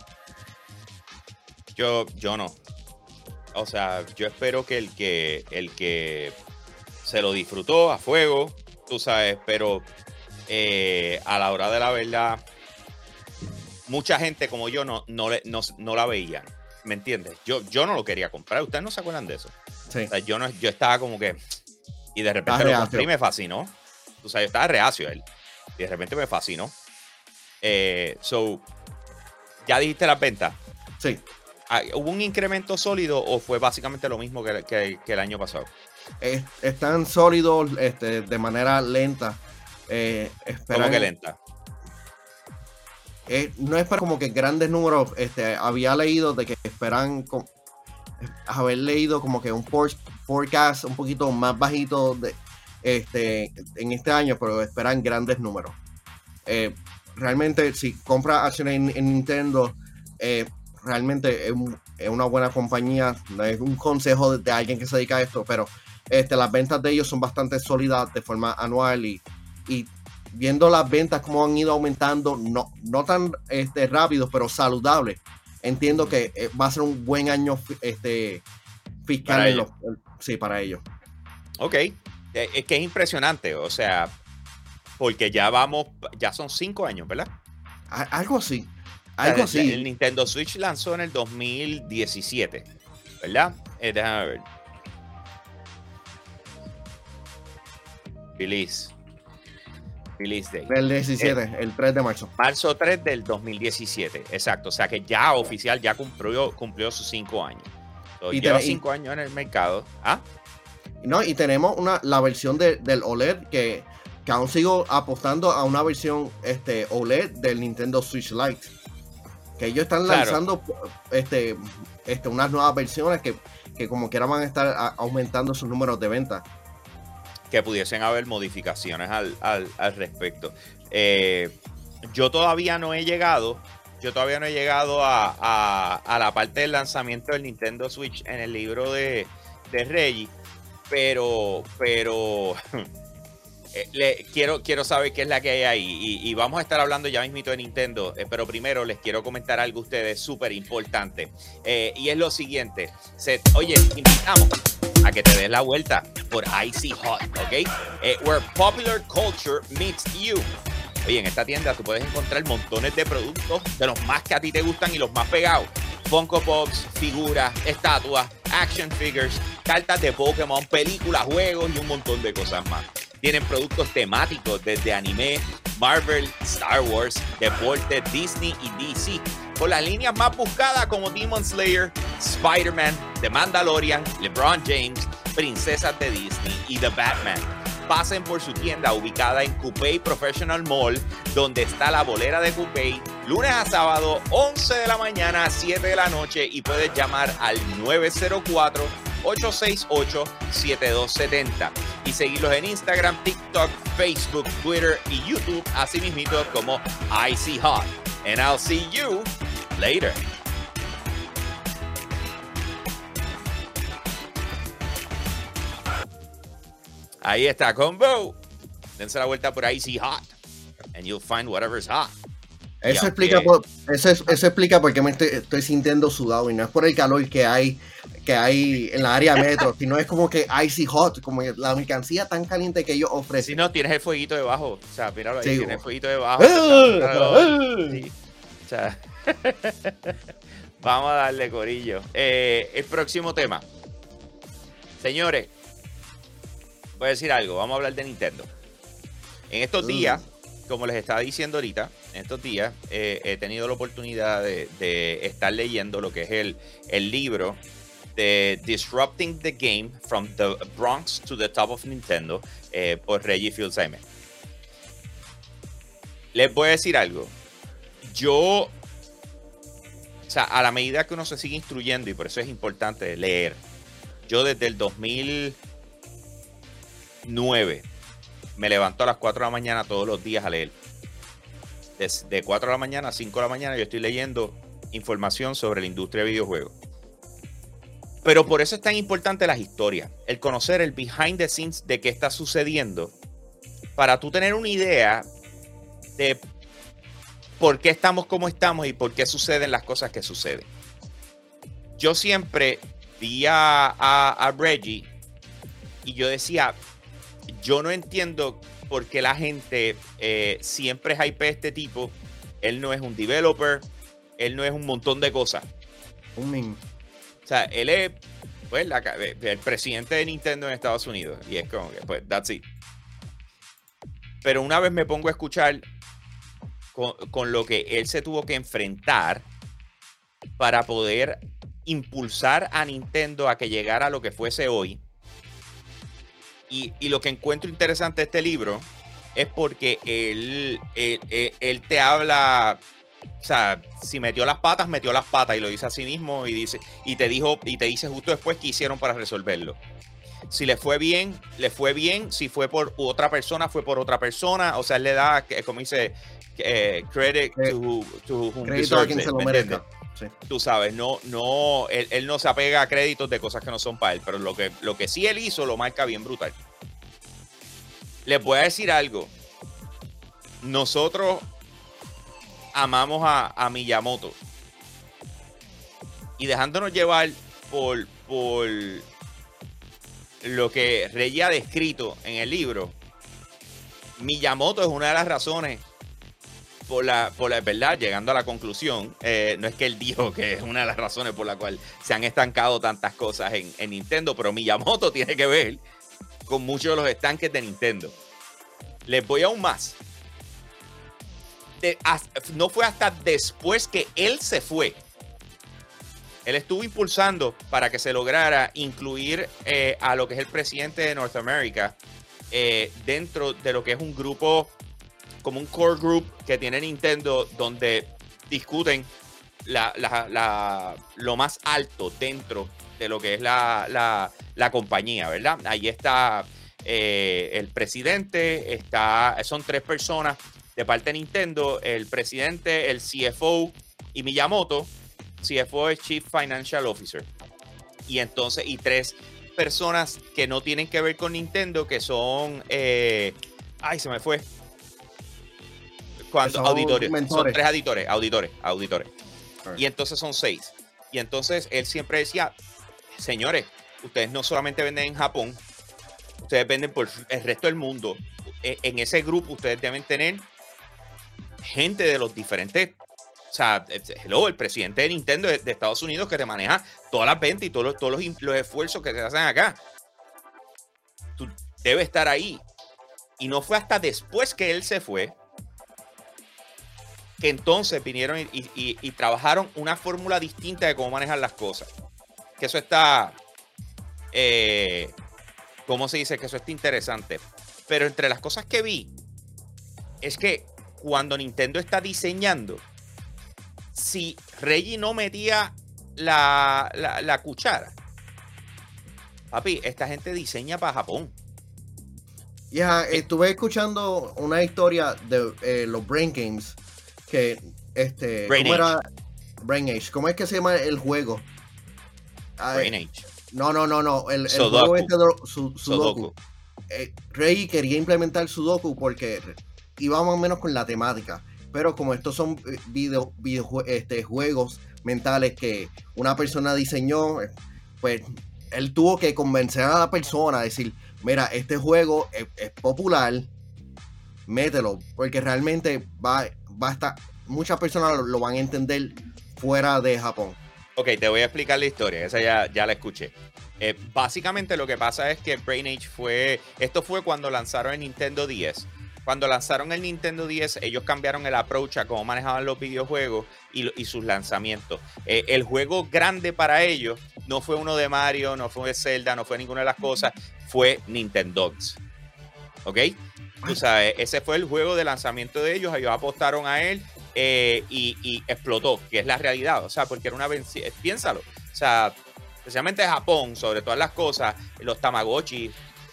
Yo, yo no. O sea, yo espero que el que el que se lo disfrutó a fuego, tú sabes, pero eh, a la hora de la verdad, mucha gente como yo no, no, no, la veía. ¿Me entiendes? Yo, yo no lo quería comprar. ¿Ustedes no se acuerdan de eso? Sí. yo, no, yo estaba como que. Y de repente lo compré y me fascinó. O sea, yo estaba reacio a él. Y de repente me fascinó. Eh, so, ¿ya dijiste las ventas? Sí. Ah, ¿Hubo un incremento sólido o fue básicamente lo mismo que, el año pasado? están sólidos este, de manera lenta. Eh, ¿Cómo que lenta? Eh, no es para como que grandes números. Este, había leído de que esperan haber leído como que un forecast un poquito más bajito de, este, en este año, pero esperan grandes números. Eh, realmente, si compra acciones en, Nintendo, eh, realmente es, una buena compañía. No es un consejo de, alguien que se dedica a esto, pero este, las ventas de ellos son bastante sólidas de forma anual y, viendo las ventas como han ido aumentando, no, no tan este, rápido, pero saludable. Entiendo que eh, va a ser un buen año este, fiscal sí, para ellos. Ok, eh, es que es impresionante, o sea, porque ya vamos, ya son cinco años, ¿verdad? Algo así. Algo así. El Nintendo Switch lanzó en el 2017, ¿verdad? Eh, déjame ver. Release. Release Day. El 17, eh, el 3 de marzo. Marzo 3 del 2017, exacto. O sea que ya oficial, ya cumplió, cumplió sus cinco años. y lleva cinco años en el mercado. ¿Ah? No, y tenemos una, la versión del OLED que, aún sigo apostando a una versión este, OLED del Nintendo Switch Lite. Que ellos están lanzando este, este, unas nuevas versiones que, como quiera van a estar aumentando sus números de venta. Que pudiesen haber modificaciones al, respecto. Eh, yo todavía no he llegado. Yo todavía no he llegado a, la parte del lanzamiento del Nintendo Switch en el libro de, de Reggie pero, pero eh, le, quiero, quiero saber qué es la que hay ahí. Y, vamos a estar hablando ya mismito de Nintendo, eh, pero primero les quiero comentar algo a ustedes súper importante. Eh, y es lo siguiente. oye, invitamos a que te des la vuelta por Icy Hot, ¿ok? where popular culture meets you. Oye, en esta tienda tú puedes encontrar montones de productos de los más que a ti te gustan y los más pegados. Funko Pops, figuras, estatuas, action figures, cartas de Pokémon, películas, juegos y un montón de cosas más. Tienen productos temáticos desde anime, Marvel, Star Wars, deporte, Disney y DC. Con las líneas más buscadas como Demon Slayer, Spider-Man, The Mandalorian, LeBron James, Princesas de Disney y The Batman pasen por su tienda ubicada en Coupé Professional Mall, donde está la bolera de Coupé, lunes a sábado, 11 de la mañana a 7 de la noche y puedes llamar al 904 868-7270. Y seguirlos en Instagram, TikTok, Facebook, Twitter y YouTube, así mismito como Icy Hot. And I'll see you later. Ahí está, combo. Dense la vuelta por Icy Hot. And you'll find whatever's hot. Eso explica, por, eso, eso, explica por qué me estoy, sintiendo sudado y no es por el calor que hay que hay en la área metro, sino es como que icy hot, como la mercancía tan caliente que ellos ofrecen. Si no, tienes el fueguito debajo, o sea, míralo ahí, tienes el fueguito debajo. o sea, vamos a darle corillo. Eh, el próximo tema. Señores, voy a decir algo, vamos a hablar de Nintendo. En estos días, como les estaba diciendo ahorita, en estos días eh, he tenido la oportunidad de, estar leyendo lo que es el, el libro de Disrupting the Game from the Bronx to the Top of Nintendo eh, por Reggie Fils-Aimé. Les voy a decir algo. Yo, o sea, a la medida que uno se sigue instruyendo, y por eso es importante leer, yo desde el 2009 me levanto a las 4 de la mañana todos los días a leer. Desde 4 de la mañana a 5 de la mañana yo estoy leyendo información sobre la industria de videojuegos. Pero por eso es tan importante las historias, el conocer el behind the scenes de qué está sucediendo, para tú tener una idea de por qué estamos como estamos y por qué suceden las cosas que suceden. Yo siempre vi a, Reggie y yo decía, yo no entiendo por qué la gente eh, siempre hype este tipo. Él no es un developer, él no es un montón de cosas. Un o sea, él es pues, el presidente de Nintendo en Estados Unidos. Y es como que, pues, that's it. Pero una vez me pongo a escuchar con, lo que él se tuvo que enfrentar para poder impulsar a Nintendo a que llegara a lo que fuese hoy. Y, lo que encuentro interesante de este libro es porque él, él te habla o sea, si metió las patas, metió las patas y lo dice a sí mismo y dice y te dijo y te dice justo después qué hicieron para resolverlo. Si le fue bien, le fue bien. Si fue por otra persona, fue por otra persona. O sea, él le da, como dice, eh, credit eh, to, whom Tú sabes, no, no, él, no se apega a créditos de cosas que no son para él, pero lo que, lo que sí él hizo lo marca bien brutal. Les voy a decir algo. Nosotros amamos a, Miyamoto. Y dejándonos llevar por, por lo que Rey ha descrito en el libro, Miyamoto es una de las razones por la, verdad, llegando a la conclusión, eh, no es que él dijo que es una de las razones por la cual se han estancado tantas cosas en, en, Nintendo, pero Miyamoto tiene que ver con muchos de los estanques de Nintendo. Les voy aún más no fue hasta después que él se fue. Él estuvo impulsando para que se lograra incluir eh, a lo que es el presidente de North America eh, dentro de lo que es un grupo, como un core group que tiene Nintendo, donde discuten lo más alto dentro de lo que es la, compañía, ¿verdad? Ahí está eh, el presidente, está, son tres personas de parte de Nintendo, el presidente, el CFO y Miyamoto. CFO es Chief Financial Officer. Y entonces, y tres personas que no tienen que ver con Nintendo, que son. Eh, ay, se me fue. ¿Cuántos? Auditores. Son tres auditores, auditores, auditores. Y entonces son seis. Y entonces él siempre decía, señores, ustedes no solamente venden en Japón, ustedes venden por el resto del mundo. E, en ese grupo ustedes deben tener gente de los diferentes. O sea, hello, el presidente de Nintendo de, Estados Unidos que te maneja todas las ventas y todos los, todos los, esfuerzos que se hacen acá. Tú debes estar ahí. Y no fue hasta después que él se fue que entonces vinieron y, trabajaron una fórmula distinta de cómo manejar las cosas. Que eso está, eh, ¿cómo se dice? Que eso está interesante. Pero entre las cosas que vi, es que cuando Nintendo está diseñando, si Reggie no metía la, cuchara, papi, esta gente diseña para Japón. Ya, estuve escuchando una historia de eh, los Brain Games que este Brain ¿cómo Age. era Brain Age? ¿Cómo es que se llama el juego? Brain Age. No, no, no, no, el, juego este de su, Sudoku. Sudoku. Eh, Rey quería implementar Sudoku porque iba más o menos con la temática, pero como estos son eh, video, videojue- este, juegos mentales que una persona diseñó, eh, pues él tuvo que convencer a la persona a decir, mira, este juego es, es popular, mételo, porque realmente va, va a estar, muchas personas lo, van a entender fuera de Japón. Ok, te voy a explicar la historia, esa ya, ya la escuché. Eh, básicamente lo que pasa es que Brain Age fue, esto fue cuando lanzaron el Nintendo 10. Cuando lanzaron el Nintendo 10, ellos cambiaron el approach a cómo manejaban los videojuegos y, sus lanzamientos. Eh, el juego grande para ellos no fue uno de Mario, no fue Zelda, no fue ninguna de las cosas, fue Nintendogs. ¿Ok? Tú sabes, ese fue el juego de lanzamiento de ellos, ellos apostaron a él eh, y, explotó, que es la realidad. O sea, porque era una venci- Piénsalo. O sea, especialmente Japón, sobre todas las cosas, los Tamagotchi,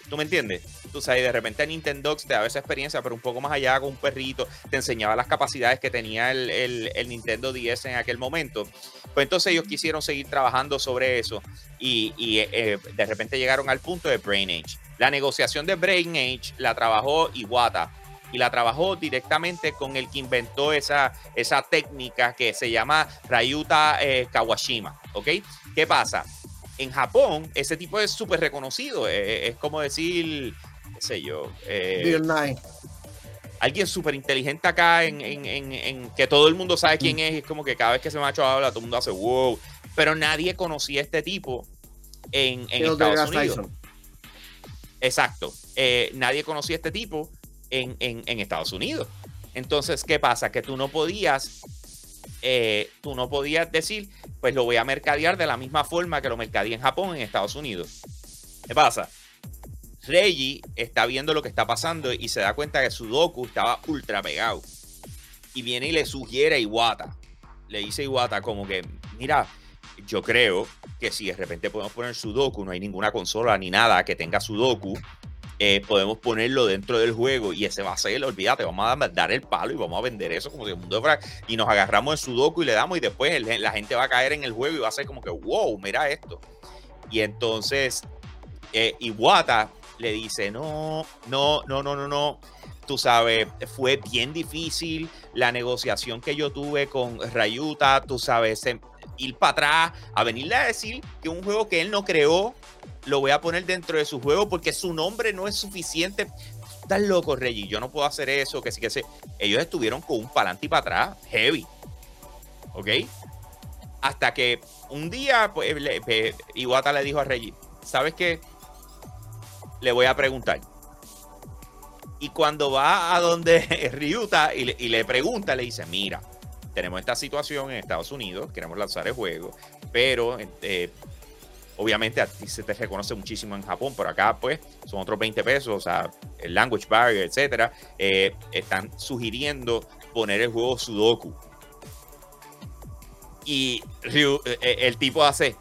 ¿tú me entiendes? Tú sabes, de repente Nintendo te daba esa experiencia, pero un poco más allá con un perrito, te enseñaba las capacidades que tenía el, el- Nintendo 10 en aquel momento. Pues entonces ellos quisieron seguir trabajando sobre eso y, y, eh, de repente llegaron al punto de Brain Age. La negociación de Brain Age la trabajó Iwata y la trabajó directamente con el que inventó esa, esa técnica que se llama Ryuta eh, Kawashima. ¿Ok? ¿Qué pasa? En Japón, ese tipo es súper reconocido. eh, es como decir, sé yo, eh, Bill Nye. alguien súper inteligente acá en, en- en- en que todo el mundo sabe quién es. y Es como que cada vez que ese macho habla, todo el mundo hace wow. Pero nadie conocía a este tipo en, Estados Unidos. Tyson. Exacto. Eh, nadie conocía a este tipo en Estados Unidos. Entonces, ¿qué pasa? Que tú no podías, eh, tú no podías decir, pues lo voy a mercadear de la misma forma que lo mercadeé en Japón, en Estados Unidos. ¿Qué pasa? Reggie está viendo lo que está pasando y se da cuenta que Sudoku estaba ultra pegado. Y viene y le sugiere a Iwata. Le dice a Iwata como que, mira, yo creo que si de repente podemos poner Sudoku, no hay ninguna consola ni nada que tenga Sudoku, eh, podemos ponerlo dentro del juego y ese va a ser, olvídate, vamos a dar el palo y vamos a vender eso como de mundo de fra- y nos agarramos en Sudoku y le damos y después el- la gente va a caer en el juego y va a ser como que, wow, mira esto. Y entonces eh, Iwata le dice, no, no, no, no, no, no. Tú sabes, fue bien difícil la negociación que yo tuve con Rayuta, tú sabes, ir para atrás, a venirle a decir que un juego que él no creó, lo voy a poner dentro de su juego porque su nombre no es suficiente. Estás loco, Reggie, yo no puedo hacer eso, que sí, que sí. Ellos estuvieron con un palante y para atrás, heavy. ¿Ok? Hasta que un día, pues, pe- Iwata le dijo a Reggie, ¿sabes qué? Le voy a preguntar. Y cuando va a donde Ryuta y le, pregunta, le dice, mira, tenemos esta situación en Estados Unidos, queremos lanzar el juego, pero eh, obviamente a ti se te reconoce muchísimo en Japón, pero acá pues son otros 20 pesos, o sea, el language barrier, etcétera, eh, están sugiriendo poner el juego Sudoku. Y eh, el tipo hace,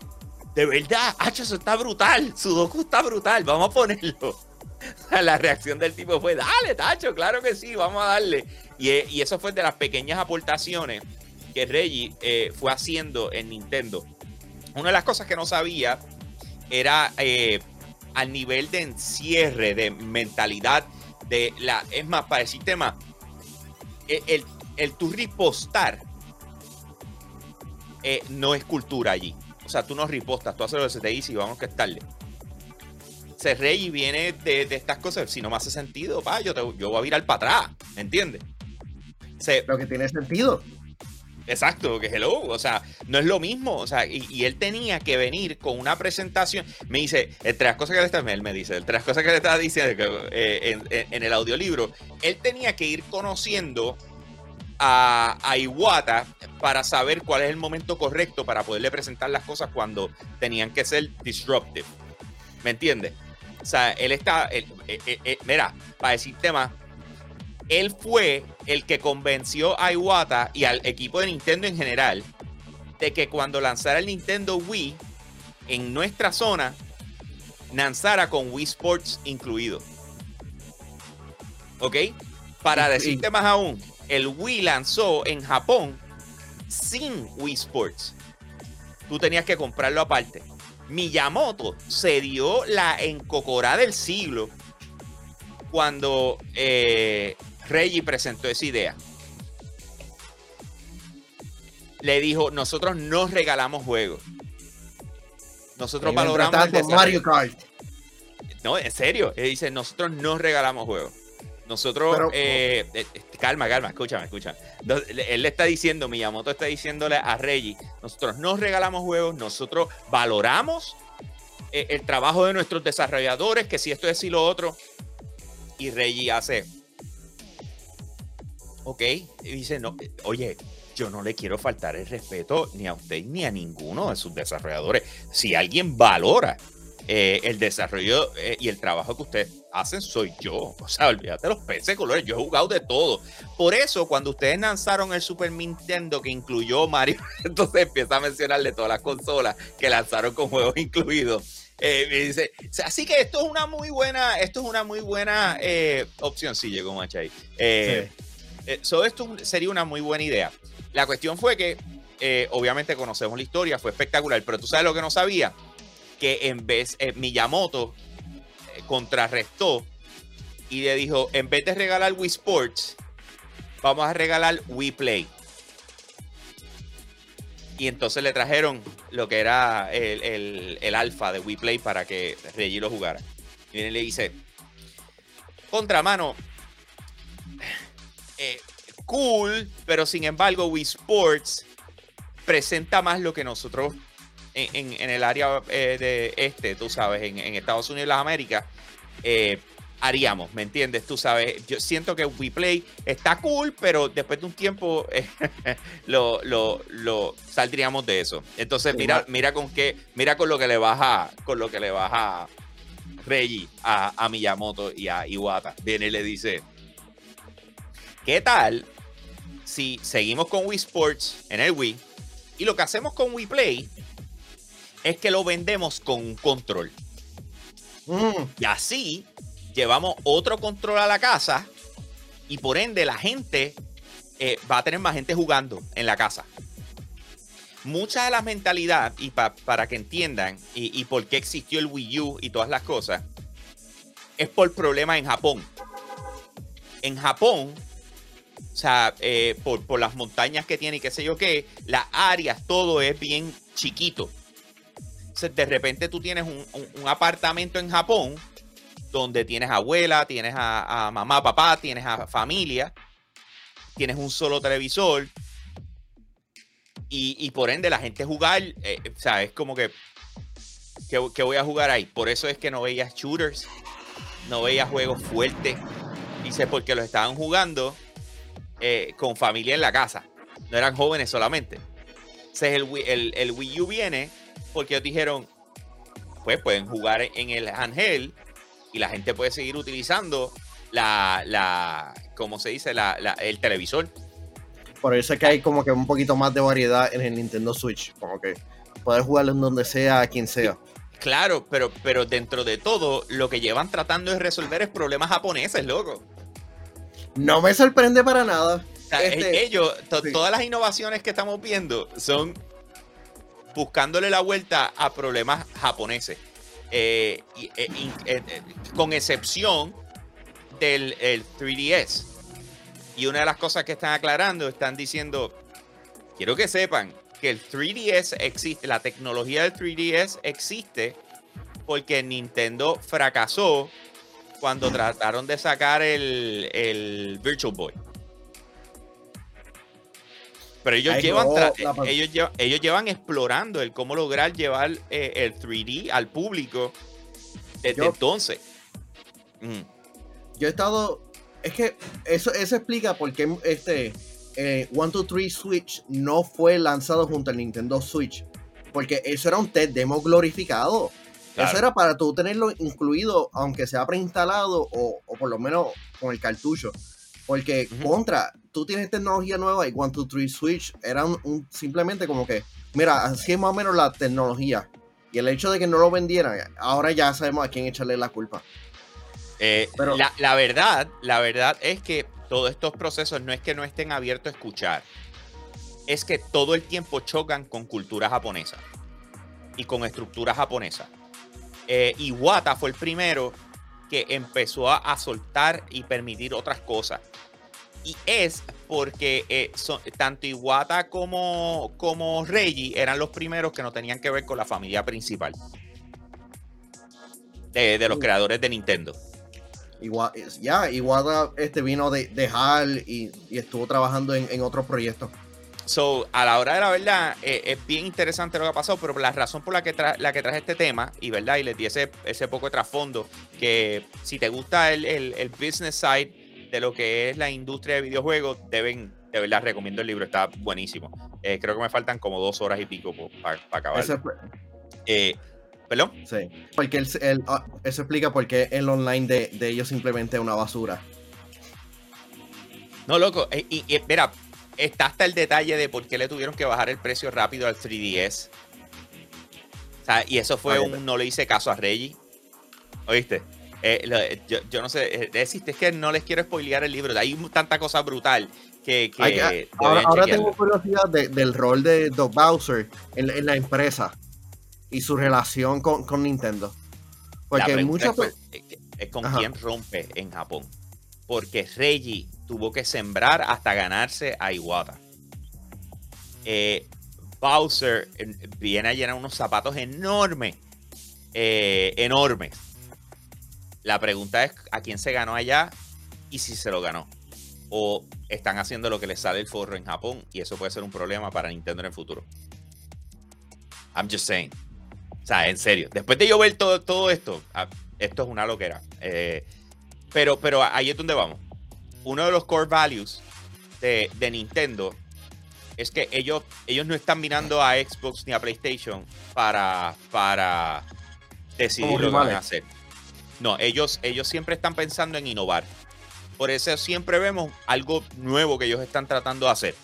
de verdad, Hacho, eso está brutal, Sudoku está brutal, vamos a ponerlo. La reacción del tipo fue, dale, Tacho, claro que sí, vamos a darle. Y, eh, eso fue de las pequeñas aportaciones que Reggie eh, fue haciendo en Nintendo. Una de las cosas que no sabía era eh, al nivel de encierre, de mentalidad, de la. Es más, para decirte más, el, el, el tu ripostar no es cultura allí. O sea, tú no ripostas, tú haces lo que se te dice y vamos que es tarde. Se rey y viene de, de estas cosas. Si no me hace sentido, pa, yo, te- yo voy a virar para atrás. ¿Me entiendes? Se, Lo que tiene sentido. Exacto, que hello, o sea, no es lo mismo, o sea, y, y él tenía que venir con una presentación, me dice, entre las cosas que le está, él me dice, entre las cosas que le estaba diciendo eh, en, en- en el audiolibro, él tenía que ir conociendo a, a Iwata para saber cuál es el momento correcto para poderle presentar las cosas cuando tenían que ser disruptive, ¿me entiendes? O sea, él está, él- eh, eh, eh, mira, para decirte más, él fue el que convenció a Iwata y al equipo de Nintendo en general de que cuando lanzara el Nintendo Wii en nuestra zona lanzara con Wii Sports incluido. ¿Ok? Para decirte más aún, el Wii lanzó en Japón sin Wii Sports. Tú tenías que comprarlo aparte. Miyamoto se dio la encocorada del siglo cuando eh, Reggie presentó esa idea. Le dijo, nosotros no regalamos juegos. Nosotros valoramos el tanto, desarrollo". Mario Kart. No, en serio. Él dice, nosotros no regalamos juegos. Nosotros, Pero- eh, eh, eh, calma, calma, escúchame, escúchame. Él le está diciendo, Miyamoto está diciéndole a Reggie, nosotros no regalamos juegos, nosotros valoramos eh, el trabajo de nuestros desarrolladores, que si esto es y lo otro. Y Reggie hace, ok, y dice, no, oye, yo no le quiero faltar el respeto ni a usted ni a ninguno de sus desarrolladores. Si alguien valora eh, el desarrollo eh, y el trabajo que ustedes hacen soy yo. O sea, olvídate los peces colores. Yo he jugado de todo. Por eso, cuando ustedes lanzaron el Super Nintendo que incluyó Mario, entonces empieza a mencionarle todas las consolas que lanzaron con juegos incluidos. Eh, me dice, así que esto es una muy buena, esto es una muy buena eh, opción. Sí, llegó Machay. Eh, so esto sería una muy buena idea. La cuestión fue que, obviamente, conocemos la historia, fue espectacular, pero tú sabes lo que no sabía, que en vez, eh, Miyamoto eh, contrarrestó y le dijo, en vez de regalar Wii Sports, vamos a regalar Wii Play. Y entonces le trajeron lo que era el, el, el alfa de Wii Play para que Reggie lo jugara. Y y le dice, contramano, eh, cool, pero sin embargo Wii Sports presenta más lo que nosotros en, el área eh, de este, tú sabes, en, en Estados Unidos y las Américas, eh, haríamos, ¿me entiendes? Tú sabes, yo siento que Wii Play está cool, pero después de un tiempo eh, lo, lo- lo saldríamos de eso. Entonces, mira, mira con qué, mira con lo que le baja, con lo que le baja Reggie a, a Miyamoto y a Iwata. Viene y le dice, ¿qué tal si seguimos con Wii Sports en el Wii y lo que hacemos con Wii Play es que lo vendemos con un control? Mm, Y así llevamos otro control a la casa y por ende la gente eh, va a tener más gente jugando en la casa. Mucha de la mentalidad, y pa- para que entiendan, y, y por qué existió el Wii U y todas las cosas, es por problemas en Japón. En Japón, o sea, eh, por, por las montañas que tiene y qué sé yo qué, las áreas, todo es bien chiquito. De repente tú tienes un, un- apartamento en Japón donde tienes abuela, tienes a, mamá, papá, tienes a familia, tienes un solo televisor y, y por ende la gente jugar, eh, o sea, es como que, que, voy a jugar ahí. Por eso es que no veías shooters, no veías juegos fuertes. Dice, porque los estaban jugando eh, con familia en la casa. No eran jóvenes solamente. Entonces el, el, el Wii U viene porque ellos dijeron, pues pueden jugar en el handheld y la gente puede seguir utilizando la, la ¿cómo se dice? La, la- el televisor. por eso es que hay como que un poquito más de variedad en el Nintendo Switch. Como que poder jugarlo en donde sea, a quien sea. Claro, pero, pero dentro de todo, lo que llevan tratando de resolver es problemas japoneses, loco. No me sorprende para nada. O sea, Este, ellos, to- sí. todas las innovaciones que estamos viendo son buscándole la vuelta a problemas japoneses. Eh, eh, eh, con excepción del el 3DS. Y una de las cosas que están aclarando, están diciendo, quiero que sepan que el 3DS existe, la tecnología del 3DS existe porque Nintendo fracasó cuando trataron de sacar el Virtual Boy. Pero ellos llevan, la ellos, llevan, ellos llevan explorando el cómo lograr llevar eh, el 3D al público desde Yo- entonces. Mm. Yo he estado. Es que eso, eso explica por qué este eh, 1, 2, 3 Switch no fue lanzado junto al Nintendo Switch. Porque eso era un test demo glorificado. Claro. Eso era para tú tenerlo incluido, aunque sea preinstalado o, o por lo menos con el cartucho. Porque contra, tú tienes tecnología nueva y 1, 2, 3 Switch era un, un- simplemente como que, mira, así es más o menos la tecnología. Y el hecho de que no lo vendieran, ahora ya sabemos a quién echarle la culpa. Eh, la, la, verdad, la verdad es que todos estos procesos no es que no estén abiertos a escuchar, es que todo el tiempo chocan con cultura japonesa y con estructura japonesa. Eh, Iwata fue el primero que empezó a, soltar y permitir otras cosas. Y es porque eh, tanto Iwata como, como Reggie eran los primeros que no tenían que ver con la familia principal de, los creadores de Nintendo. ya, Iwata este, vino de, de HAL y, estuvo trabajando en, en otros proyectos. So, a la hora de la verdad, eh, es bien interesante lo que ha pasado, pero la razón por la que, la que traje este tema, y verdad, y les di ese, poco de trasfondo, que si te gusta el, business side de lo que es la industria de videojuegos, deben, de verdad, recomiendo el libro, está buenísimo. Eh, creo que me faltan como dos horas y pico para acabar. Eh, ¿Perdón? Sí, porque el, ah, eso explica por qué el online de, de ellos simplemente es una basura. No, loco, y, y, mira, está hasta el detalle de por qué le tuvieron que bajar el precio rápido al 3DS. O sea, y eso fue un no le hice caso a Reggie. ¿Oíste? Eh, yo, no sé, deciste, eh, es que no les quiero spoilear el libro. Hay tanta cosa brutal que. ahora, tengo curiosidad del rol de Doc Bowser en, la empresa y su relación con, Nintendo. Porque muchas. Es con quién rompe en Japón. Porque Reggie tuvo que sembrar hasta ganarse a Iwata. Eh, Bowser viene a llenar unos zapatos enormes. Eh, enormes. La pregunta es a quién se ganó allá y si se lo ganó. O están haciendo lo que les sale el forro en Japón y eso puede ser un problema para Nintendo en el futuro. I'm just saying. O sea, en serio. Después de yo ver todo, todo esto, esto es una loquera. Eh, pero, pero ahí es donde vamos uno de los core values de, Nintendo es que ellos, ellos no están mirando a Xbox ni a PlayStation para, para decidir lo que van a hacer. No, ellos, ellos siempre están pensando en innovar. Por eso siempre vemos algo nuevo que ellos están tratando de hacer.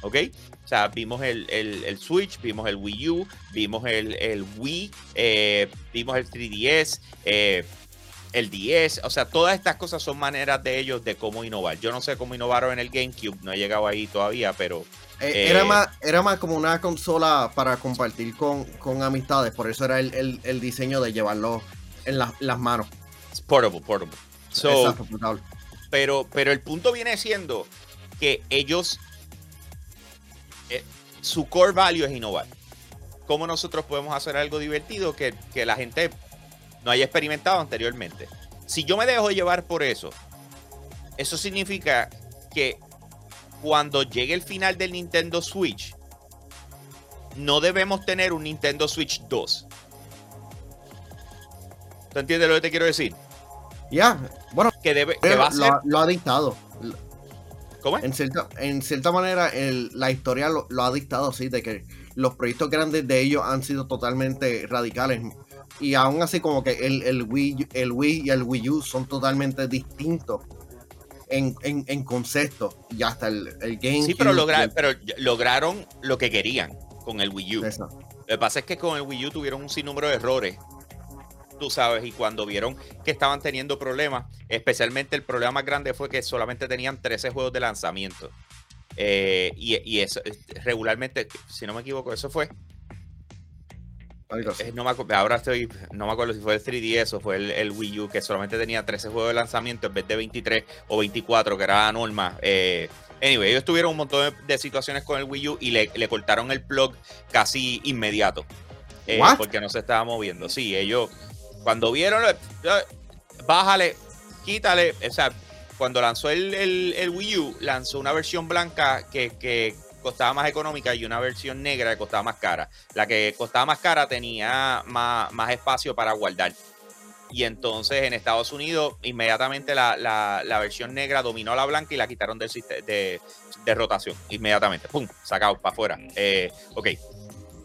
¿Ok? O sea, vimos el, Switch, vimos el Wii U, vimos el, Wii, eh, vimos el 3DS. Eh, el 10, o sea, todas estas cosas son maneras de ellos de cómo innovar. Yo no sé cómo innovaron en el GameCube, no he llegado ahí todavía, pero... Eh, era, más, era más como una consola para compartir con, amistades, por eso era el, diseño de llevarlo en las manos. portable, portable. Exacto, portable. Pero, pero el punto viene siendo que ellos, eh, su core value es innovar. ¿Cómo nosotros podemos hacer algo divertido que, que la gente no haya experimentado anteriormente. Si yo me dejo llevar por eso, eso significa que cuando llegue el final del Nintendo Switch, no debemos tener un Nintendo Switch 2. ¿Tú entiendes lo que te quiero decir? Ya, bueno, que, debe, va a ser... lo, ha dictado. ¿Cómo En cierta, en cierta manera, la historia lo, lo, ha dictado, sí, de que los proyectos grandes de ellos han sido totalmente radicales y aún así como que el, el, Wii, el Wii y el Wii U son totalmente distintos en, en, concepto y hasta el, el game. Sí, pero, pero lograron lo que querían con el Wii U. Lo que pasa es que con el Wii U tuvieron un sinnúmero de errores, tú sabes, y cuando vieron que estaban teniendo problemas, especialmente el problema más grande fue que solamente tenían 13 juegos de lanzamiento. Eh, y, y, eso, regularmente, si no me equivoco, eso fue eh, no me ahora estoy, no me acuerdo si fue el 3DS o fue el, Wii U, que solamente tenía 13 juegos de lanzamiento en vez de 23 o 24, que era la norma. Eh, anyway, ellos tuvieron un montón de, situaciones con el Wii U y le, cortaron el plug casi inmediato. Eh, porque no se estaba moviendo. Sí, ellos, cuando vieron, bájale, quítale. O sea, cuando lanzó el, el, Wii U, lanzó una versión blanca que, que costaba más económica y una versión negra que costaba más cara. La que costaba más cara tenía más, más espacio para guardar. Y entonces en Estados Unidos, inmediatamente la, la, versión negra dominó a la blanca y la quitaron del de, de rotación. Inmediatamente, ¡pum! Sacado para afuera. Eh, ok,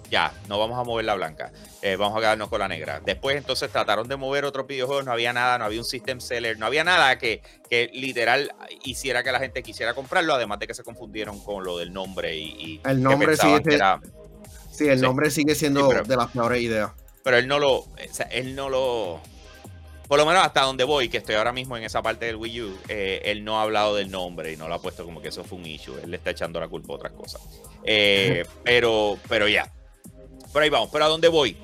ya, no vamos a mover la blanca, eh, vamos a quedarnos con la negra. Después entonces trataron de mover otros videojuegos, no había nada, no había un system seller, no había nada que, que literal hiciera que la gente quisiera comprarlo, además de que se confundieron con lo del nombre y... el nombre sí, Sí, el nombre sigue siendo de las peores ideas. Pero él no lo. O sea, él no lo. Por lo menos hasta donde voy, que estoy ahora mismo en esa parte del Wii U, eh, él no ha hablado del nombre y no lo ha puesto como que eso fue un issue. Él le está echando la culpa a otras cosas. Eh, pero, pero ya. Por ahí vamos. Pero a dónde voy.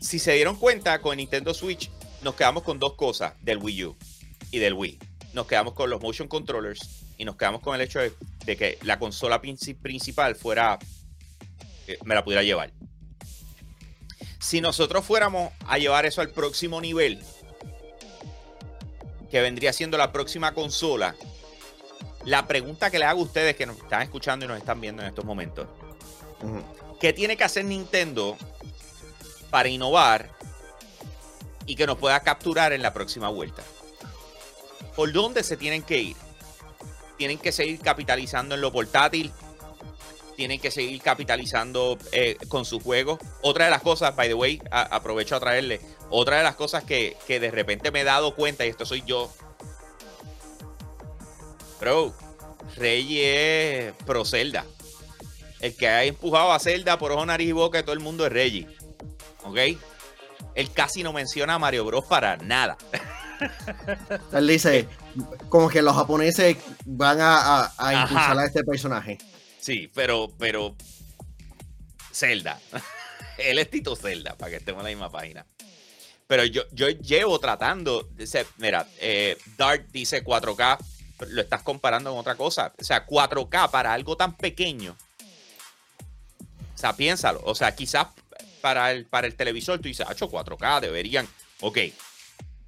Si se dieron cuenta, con Nintendo Switch nos quedamos con dos cosas del Wii U y del Wii. Nos quedamos con los motion controllers y nos quedamos con el hecho de, que la consola principal fuera, eh, me la pudiera llevar. Si nosotros fuéramos a llevar eso al próximo nivel, que vendría siendo la próxima consola, la pregunta que le hago a ustedes que nos están escuchando y nos están viendo en estos momentos, ¿qué tiene que hacer Nintendo para innovar y que nos pueda capturar en la próxima vuelta? ¿Por dónde se tienen que ir? Tienen que seguir capitalizando en lo portátil, tienen que seguir capitalizando eh, con sus juegos. Otra de las cosas, by the way, aprovecho a traerle, otra de las cosas que, de repente me he dado cuenta, y esto soy yo, bro, Reggie es pro Zelda. El que ha empujado a Zelda por ojo, nariz y boca de todo el mundo es Reggie. ¿Ok? Él casi no menciona a Mario Bros para nada. Él dice, como que los japoneses van a, a impulsar a este personaje. Sí, pero, pero Zelda. Él es Tito Zelda, para que estemos en la misma página. Pero yo, yo llevo tratando, dice, mira, eh, Dart dice 4K, lo estás comparando con otra cosa. O sea, 4K para algo tan pequeño. O sea, piénsalo. O sea, quizás para el, para el televisor tú dices, 8 4K, deberían. Ok.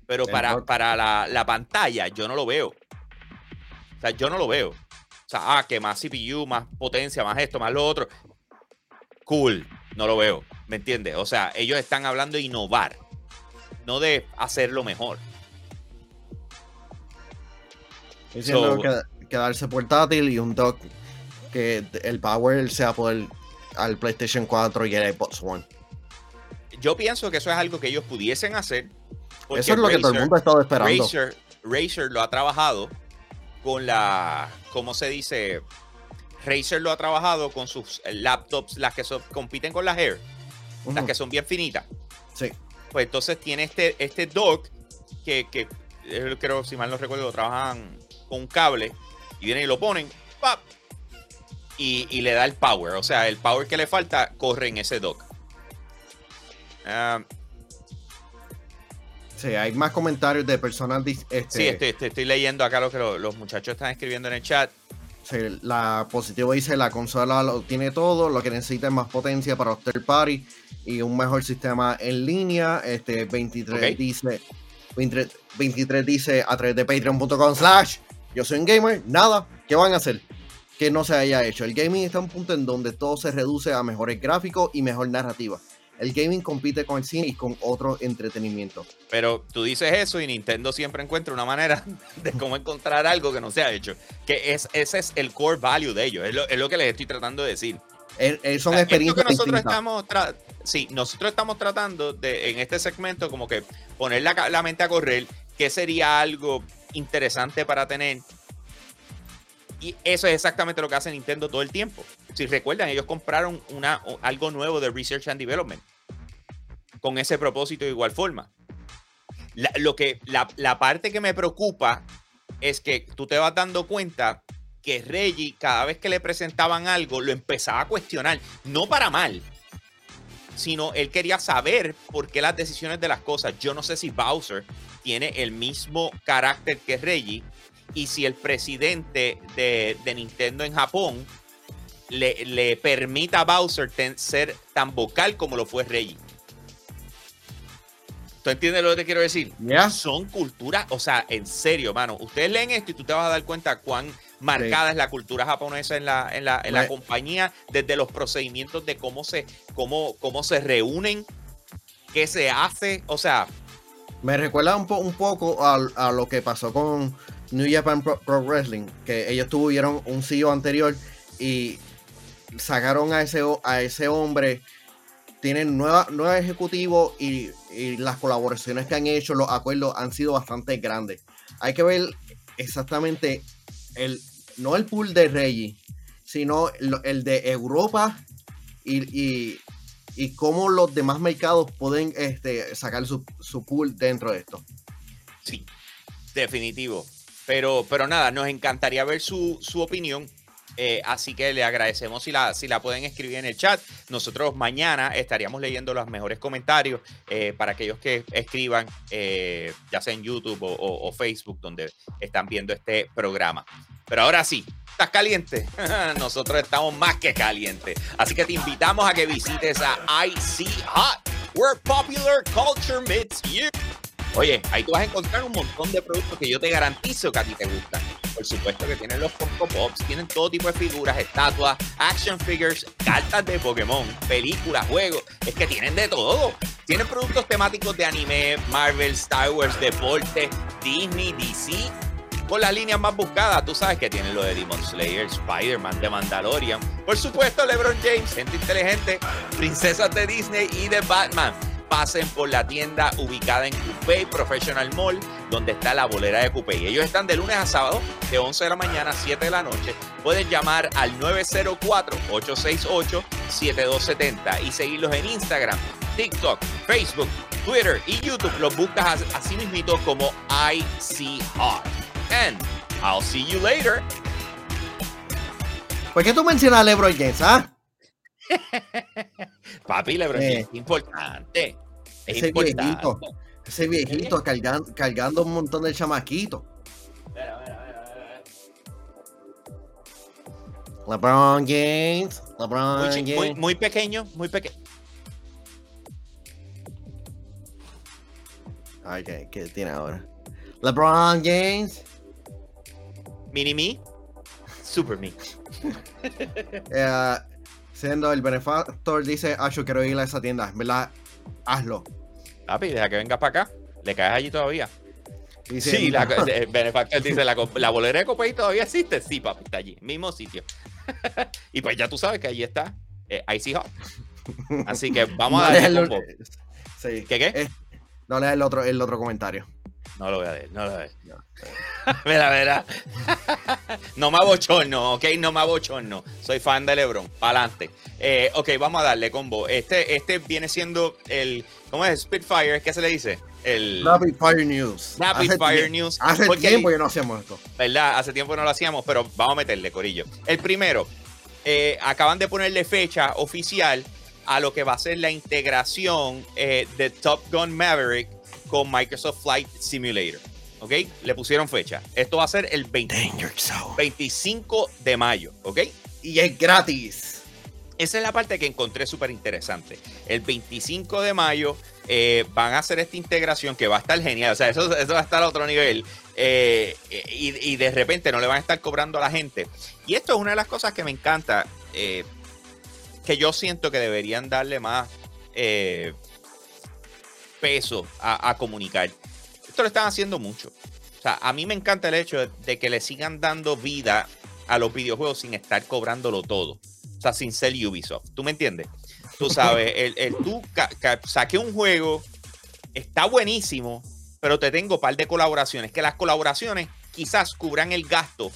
Pero para, para la, la, pantalla yo no lo veo. O sea, yo no lo veo. O sea, ah, que más CPU, más potencia, más esto, más lo otro. Cool, no lo veo. ¿Me entiendes? O sea, ellos están hablando de innovar, no de hacerlo mejor. Diciendo que, quedarse portátil y un dock que el power sea por el, al PlayStation 4 y el Xbox One. Yo pienso que eso es algo que ellos pudiesen hacer. Eso es lo que todo el mundo ha estado esperando. Razer lo ha trabajado con la, ¿cómo se dice? Razer lo ha trabajado con sus laptops, las que compiten con las Air, las que son bien finitas. Sí. Pues entonces tiene este, este dock que, que creo, si mal no recuerdo, lo trabajan con un cable y vienen y lo ponen, Y, le da el power. O sea, el power que le falta corre en ese dock. Ah, Sí, hay más comentarios de personas. Este, sí, estoy, leyendo acá lo que los muchachos están escribiendo en el chat. Sí, la positivo dice la consola lo tiene todo, lo que necesita es más potencia para los third party y un mejor sistema en línea. Este 23 dice 23, dice a través de patreon.com slash yo soy un gamer, nada, ¿qué van a hacer? Que no se haya hecho. El gaming está en un punto en donde todo se reduce a mejores gráficos y mejor narrativa el gaming compite con el cine y con otro entretenimiento. Pero tú dices eso y Nintendo siempre encuentra una manera de cómo encontrar algo que no se ha hecho. Que es, ese es el core value de ellos, es lo, que les estoy tratando de decir. son experiencias que nosotros estamos sí, nosotros estamos tratando de en este segmento como que poner la, la mente a correr, que sería algo interesante para tener y eso es exactamente lo que hace Nintendo todo el tiempo. Si recuerdan, ellos compraron una, algo nuevo de Research and Development con ese propósito de igual forma. Lo que, la, la parte que me preocupa es que tú te vas dando cuenta que Reggie, cada vez que le presentaban algo, lo empezaba a cuestionar. No para mal, sino él quería saber por qué las decisiones de las cosas. Yo no sé si Bowser tiene el mismo carácter que Reggie y si el presidente de, Nintendo en Japón le, le permita a Bowser ser tan vocal como lo fue Reggie. ¿Tú entiendes lo que te quiero decir? Son culturas, o sea, en serio, mano. Ustedes leen esto y tú te vas a dar cuenta cuán marcada es la cultura japonesa en la, en la, en la compañía, desde los procedimientos de cómo se, cómo, cómo se reúnen, qué se hace, o sea. Me recuerda un, un poco a, a, lo que pasó con New Japan Pro, Wrestling, que ellos tuvieron un CEO anterior y sacaron a ese, a ese hombre. Tienen nueva, nueva ejecutivo y, las colaboraciones que han hecho, los acuerdos han sido bastante grandes. Hay que ver exactamente el, no el pool de Reggie, sino el, de Europa y, y, y cómo los demás mercados pueden este, sacar su, su pool dentro de esto. Sí, definitivo. Pero, pero nada, nos encantaría ver su, su opinión. Eh, así que le agradecemos si la, si la pueden escribir en el chat. Nosotros mañana estaríamos leyendo los mejores comentarios eh, para aquellos que escriban, eh, ya sea en YouTube o, o- Facebook, donde están viendo este programa. Pero ahora sí, ¿estás caliente? Nosotros estamos más que calientes. Así que te invitamos a que visites a IC Hot, where popular culture meets you. Oye, ahí tú vas a encontrar un montón de productos que yo te garantizo que a ti te gustan. Por supuesto que tienen los Funko Pops, tienen todo tipo de figuras, estatuas, action figures, cartas de Pokémon, películas, juegos. Es que tienen de todo. Tienen productos temáticos de anime, Marvel, Star Wars, deporte, Disney, DC. Con las líneas más buscadas, tú sabes que tienen lo de Demon Slayer, Spider-Man, de Mandalorian. Por supuesto, LeBron James, gente inteligente, princesas de Disney y de Batman pasen por la tienda ubicada en Coupé Professional Mall, donde está la bolera de Coupé. Ellos están de lunes a sábado, de 11 de la mañana a 7 de la noche. Pueden llamar al 904-868-7270 y seguirlos en Instagram, TikTok, Facebook, Twitter y YouTube. Los buscas as- así mismito como IC Hot. And I'll see you later. ¿Por qué tú mencionas a LeBron ah? Papi, LeBron Eh. Es importante. Es Ese importante. viejito. Ese viejito cargando, cargando un montón de chamaquitos. Mira, mira, mira, mira. LeBron James. LeBron Muy, James. muy pequeño, muy pequeño. Ay, ¿qué, qué tiene ahora? LeBron James. Mini me, super me. eh, siendo el benefactor, dice, ah, yo quiero ir a esa tienda. En verdad, hazlo. Papi, deja que vengas para acá. Le caes allí todavía. Dice, Sí, la, el benefactor dice, la, la bolera de Copay todavía existe. Sí, papi, está allí, mismo sitio. y pues ya tú sabes que allí está eh, Icy Hot. Así que vamos a darle el- combo. Sí. ¿Qué, qué? Eh, no leas el otro, el otro comentario. No lo voy a leer, no lo voy a leer. mira, mira. no me abochorno, ok, no me abochorno. Soy fan de LeBron, pa'lante. Eh, ok, vamos a darle combo. Este, este viene siendo el, ¿cómo es? Spitfire, ¿qué se le dice? El Rapid Fire News. Rapid Hace Fire News. Hace Porque- tiempo que no hacemos esto. ¿verdad? Hace tiempo no lo hacíamos, pero vamos a meterle, Corillo. El primero, eh, acaban de ponerle fecha oficial a lo que va a ser la integración eh, de Top Gun Maverick con Microsoft Flight Simulator. ¿Ok? Le pusieron fecha. Esto va a ser el 20 Danger Zone. 25 de mayo. ¿Ok? Y es gratis. Esa es la parte que encontré súper interesante. El 25 de mayo eh, van a hacer esta integración que va a estar genial. O sea, eso, eso va a estar a otro nivel. Eh, y, y de repente no le van a estar cobrando a la gente. Y esto es una de las cosas que me encanta. eh, que yo siento que deberían darle más eh, peso a, a comunicar. Esto lo están haciendo mucho. O sea, a mí me encanta el hecho de, de que le sigan dando vida a los videojuegos sin estar cobrándolo todo. O sea, sin ser Ubisoft. ¿Tú me entiendes? Tú sabes, el, el tú saqué un juego, está buenísimo, pero te tengo un par de colaboraciones. Que las colaboraciones quizás cubran el gasto.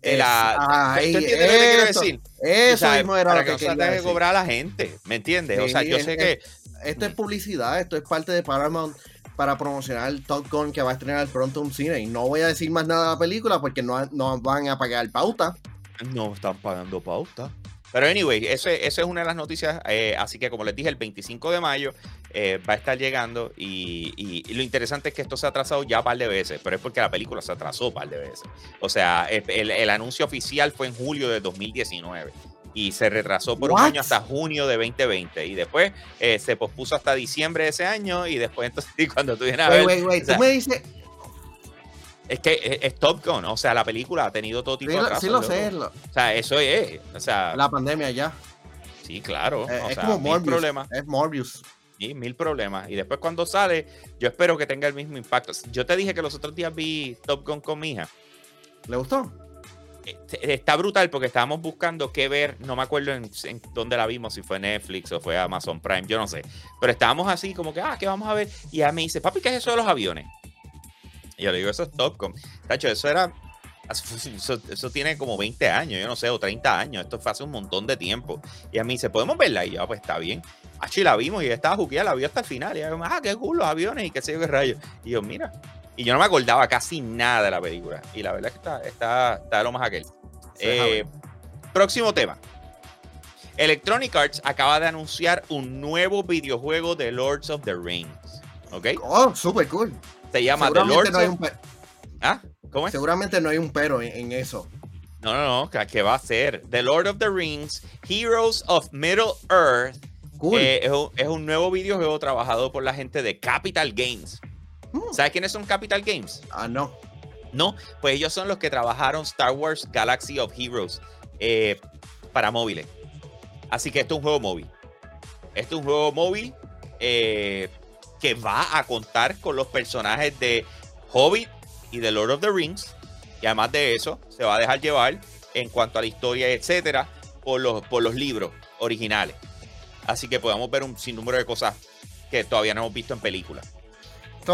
de la- Ay, ¿Tú entiendes lo que quiero decir? Eso sabes, mismo era para lo que que no se quería tenga que cobrar a la gente. ¿Me entiendes? o sea, yo sé que. Esto es publicidad, esto es parte de Paramount para promocionar Top Gun que va a estrenar pronto un cine. Y no voy a decir más nada de la película porque no, no van a pagar pauta. No están pagando pauta. Pero anyway, ese- esa es una de las noticias. eh, así que como les dije, el 25 de mayo eh, va a estar llegando. Y, y- y lo interesante es que esto se ha atrasado ya un par de veces. Pero es porque la película se atrasó un par de veces. O sea, el, el- el anuncio oficial fue en julio de 2019. Y se retrasó por un año hasta junio de 2020. Y después eh, se pospuso hasta diciembre de ese año. Y después entonces y cuando tú vienes a ver. Wait, wait, wait. o sea, Tú me dices, Es que es, es Top Gun. O sea, la película ha tenido todo tipo sí, de atrasos. sí lo sé, lo- O sea, eso es. O sea, la pandemia ya. Sí, claro. Eh, o es sea, como mil Morbius. problemas. Es Morbius. Sí, mil problemas. Y después cuando sale, yo espero que tenga el mismo impacto. Yo te dije que los otros días vi Top Gun con mi hija. ¿Le gustó? Este, Está brutal porque estábamos buscando qué ver. No me acuerdo en, en dónde la vimos, si fue Netflix o fue Amazon Prime, yo no sé. Pero estábamos así como que, ah, ¿qué vamos a ver? Y ella me dice, papi, ¿qué es eso de los aviones? Y yo le digo, eso es Top Gun. Tacho, eso era Eso, eso, tiene como 20 años, yo no sé, o 30 años. Esto fue hace un montón de tiempo. Y a mí dice, ¿podemos verla? Y yo, ah, pues está bien. Achi la vimos y estaba juqueada, la vio hasta el final. Y yo, ah, qué cool los aviones y qué sé yo qué rayos. Y yo, mira. Y yo no me acordaba casi nada de la película. Y la verdad es que está, está, está de lo más aquel. Eh, próximo tema. Electronic Arts acaba de anunciar un nuevo videojuego de Lords of the Rings. ¿Ok? Oh, super cool. Se llama The Lords of... ¿Ah? ¿Cómo es? Seguramente no hay un pero en, eso. No, no, no, ¿qué va a ser? The Lord of the Rings, Heroes of Middle Earth. Cool. Eh, es, un, nuevo videojuego trabajado por la gente de Capital Games. Hmm. ¿Sabes quiénes son Capital Games? Ah, no. No, pues ellos son los que trabajaron Star Wars Galaxy of Heroes eh, para móviles. Así que esto es un juego móvil. Esto es un juego móvil eh, que va a contar con los personajes de Hobbit y de Lord of the Rings. Y además de eso, se va a dejar llevar en cuanto a la historia, etcétera, por los, por los libros originales. Así que podamos ver un sinnúmero de cosas que todavía no hemos visto en películas.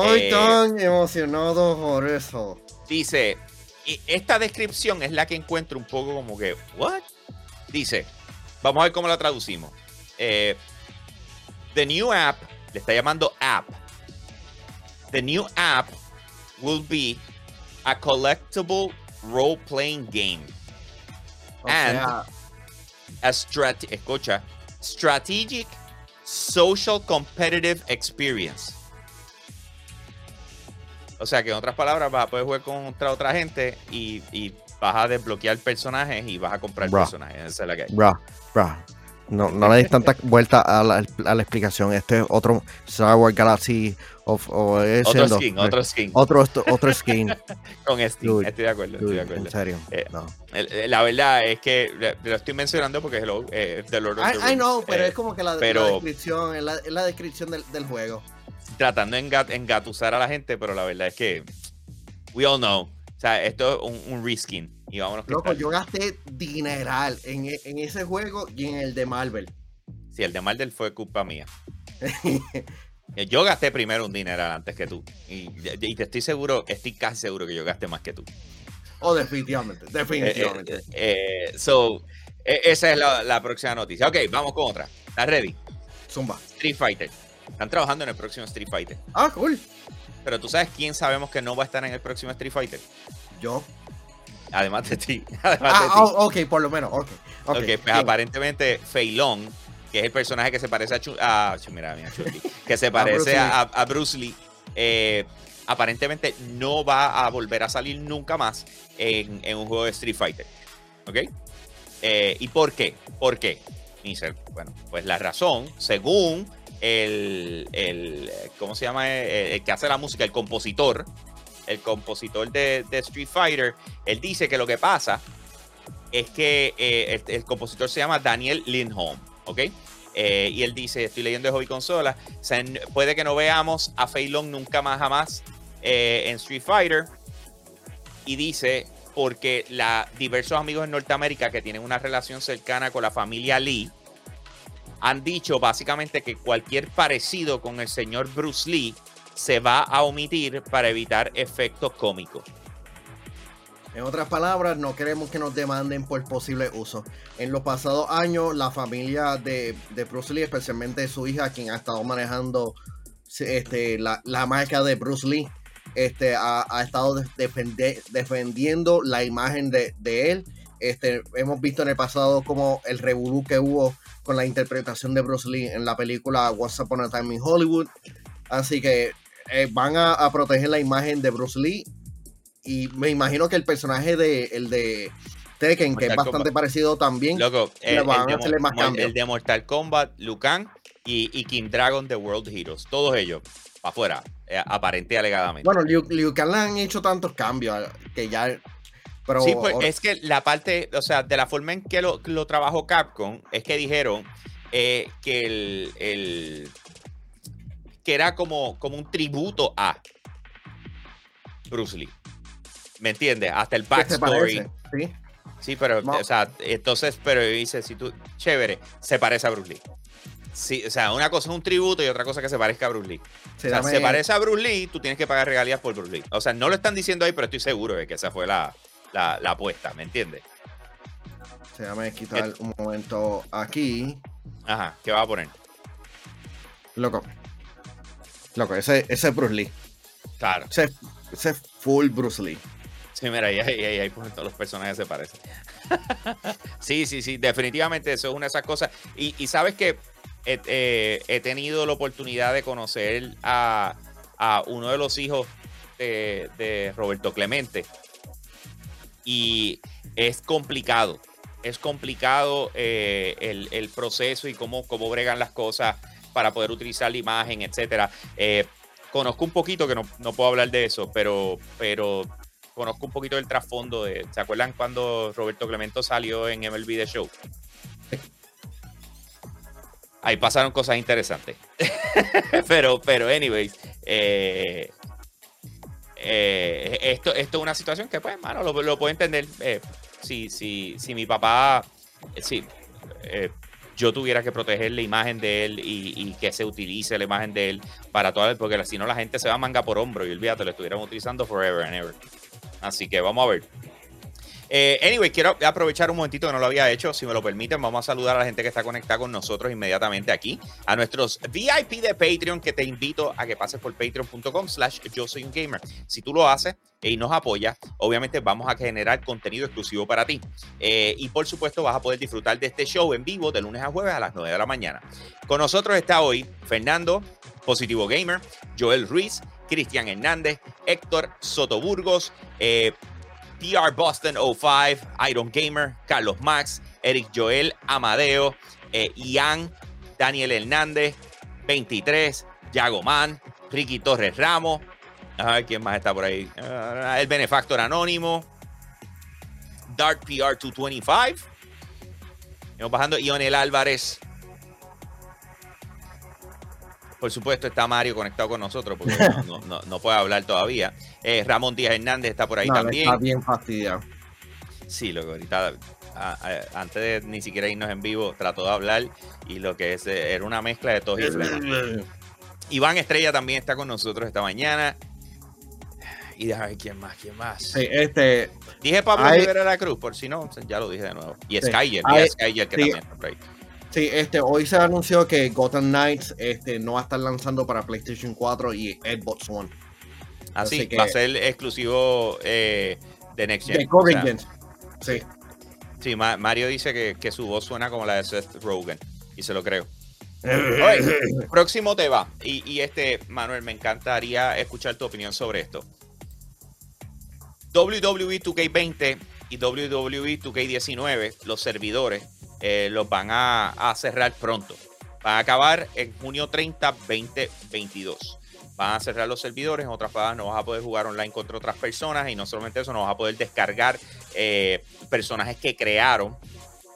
Estoy eh, tan emocionado por eso. Dice, esta descripción es la que encuentro un poco como que, ¿what? Dice, vamos a ver cómo la traducimos. Eh, the new app, le está llamando app. The new app will be a collectible role playing game. and a strat escucha, strategic social competitive experience. O sea que en otras palabras vas a poder jugar contra otra gente y, y vas a desbloquear personajes y vas a comprar personajes. Esa es la que hay. Bra, bra. No, no le des tanta vuelta a la, a la, explicación. Este es otro Star Wars Galaxy of, otro, skin, otro skin, otro Otro, skin. Con Steam, estoy de acuerdo. estoy de acuerdo. En serio. Eh, no. la verdad es que lo estoy mencionando porque es eh, de Lord of the I, know, pero eh, es como que la, descripción, es la, la, descripción del, del juego. Tratando de engatusar a la gente, pero la verdad es que we all know. O sea, esto es un, un reskin y vámonos. Loco, yo gasté dineral en, e, en, ese juego y en el de Marvel. Sí, el de Marvel fue culpa mía. yo gasté primero un dineral antes que tú. Y, te estoy seguro, estoy casi seguro que yo gasté más que tú. Oh, definitivamente, definitivamente. Eh, eh, eh, so, e, esa es la, la, próxima noticia. Ok, vamos con otra. ¿Estás ready? Zumba. Street Fighter. Están trabajando en el próximo Street Fighter. Ah, cool. Pero tú sabes quién sabemos que no va a estar en el próximo Street Fighter. Yo. Además de ti. ah, oh, ok, por lo menos. Ok, okay. pues aparentemente Fei Long, que es el personaje que se parece a, ah, mira, mira, que se parece a, Bruce Lee, eh, aparentemente no va a volver a salir nunca más en, un juego de Street Fighter. ¿Ok? Eh, ¿Y por qué? ¿Por qué? Bueno, pues la razón, según el, el ¿cómo se llama? el, que hace la música, el compositor, el compositor de, Street Fighter, él dice que lo que pasa es que eh, el, compositor se llama Daniel Lindholm, ¿ok? Eh, y él dice, estoy leyendo de Hobby Consola, puede que no veamos a Fei Long nunca más jamás eh, en Street Fighter. Y dice, porque la, diversos amigos en Norteamérica que tienen una relación cercana con la familia Lee, han dicho básicamente que cualquier parecido con el señor Bruce Lee se va a omitir para evitar efectos cómicos. En otras palabras, no queremos que nos demanden por posible uso. En los pasados años, la familia de, Bruce Lee, especialmente su hija, quien ha estado manejando este, la, marca de Bruce Lee, este, ha, estado defendiendo la imagen de, él. Este, hemos visto en el pasado como el revolú que hubo con la interpretación de Bruce Lee en la película Once Upon a Time in Hollywood. Así que eh, van a, proteger la imagen de Bruce Lee. Y me imagino que el personaje de el de Tekken, que es bastante parecido también, Loco, el, van a hacerle más cambios. El de Mortal Kombat, Liu Kang y, y, King Dragon de World Heroes. Todos ellos afuera, eh, aparente alegadamente. Bueno, Liu, Kang le han hecho tantos cambios que ya pero, sí, pues es que la parte, o sea, de la forma en que lo, lo trabajó Capcom, es que dijeron eh, que el, que era como, como un tributo a Bruce Lee. ¿Me entiendes? Hasta el backstory. Sí. Sí, pero, o sea, entonces, pero dice, si tú, chévere, se parece a Bruce Lee. Sí, o sea, una cosa es un tributo y otra cosa que se parezca a Bruce Lee. o sea, se parece a Bruce Lee, tú tienes que pagar regalías por Bruce Lee. O sea, no lo están diciendo ahí, pero estoy seguro de que esa fue la, la, la apuesta, ¿me entiendes? Déjame quitar un momento aquí. Ajá, ¿qué va a poner? Loco. Loco, ese, ese es Bruce Lee. Claro. Ese, ese es full Bruce Lee. Sí, mira, ahí, ahí, ahí, ahí pues, todos los personajes se parecen. sí, sí, sí, definitivamente eso es una de esas cosas. Y, y sabes que he, eh, he, tenido la oportunidad de conocer a, a uno de los hijos de, de, Roberto Clemente. Y es complicado. Es complicado eh, el, el, proceso y cómo, cómo bregan las cosas para poder utilizar la imagen, etcétera. Eh, conozco un poquito, que no, no, puedo hablar de eso, pero, pero conozco un poquito del trasfondo de. ¿Se acuerdan cuando Roberto Clemente salió en MLB The Show? Ahí pasaron cosas interesantes. pero, pero, anyways, eh, eh, esto, esto es una situación que, pues, mano, lo, puedo entender. Eh, si, si, si mi papá, si yo tuviera que proteger la imagen de él y, que se utilice la imagen de él para toda porque si no la gente se va manga por hombro y olvídate, lo estuvieran utilizando forever and ever. Así que vamos a ver. Eh, anyway, quiero aprovechar un momentito que no lo había hecho. Si me lo permiten, vamos a saludar a la gente que está conectada con nosotros inmediatamente aquí. A nuestros VIP de Patreon, que te invito a que pases por patreon.com slash yo soy un gamer. Si tú lo haces y nos apoyas, obviamente vamos a generar contenido exclusivo para ti. Eh, y por supuesto vas a poder disfrutar de este show en vivo de lunes a jueves a las 9 de la mañana. Con nosotros está hoy Fernando, Positivo Gamer, Joel Ruiz, Cristian Hernández, Héctor Sotoburgos, eh, PR Boston 05, Iron Gamer, Carlos Max, Eric Joel Amadeo, eh, Ian, Daniel Hernández, 23, Yago Man, Ricky Torres Ramos, a ver quién más está por ahí, uh, el Benefactor Anónimo, Dark PR 225, vamos bajando, Ionel Álvarez, por supuesto, está Mario conectado con nosotros porque no, no, no, puede hablar todavía. Eh, Ramón Díaz Hernández está por ahí no, también. Está bien fastidiado. Sí, lo que ahorita, antes de ni siquiera irnos en vivo, trató de hablar y lo que es, era una mezcla de todos y flema. Iván Estrella también está con nosotros esta mañana. Y déjame ver quién más, quién más. Sí, este. Dije Pablo hay, Rivera de la Cruz, por si no, ya lo dije de nuevo. Y sí, Skyler, y Skyler que sí, también está por ahí. Sí, este, hoy se anunció que Gotham Knights este, no va a estar lanzando para PlayStation 4 y Xbox One. Así, Así que, va a ser exclusivo eh, de Next Gen. De Gen. Sí. Sí, Ma Mario dice que, que, su voz suena como la de Seth Rogen. Y se lo creo. Oye, próximo te va. Y, y este, Manuel, me encantaría escuchar tu opinión sobre esto. WWE 2K20 y WWE 2K19, los servidores, eh, los van a, a, cerrar pronto. Van a acabar en junio 30, 2022. Van a cerrar los servidores, en otras palabras, no vas a poder jugar online contra otras personas y no solamente eso, no vas a poder descargar eh, personajes que crearon,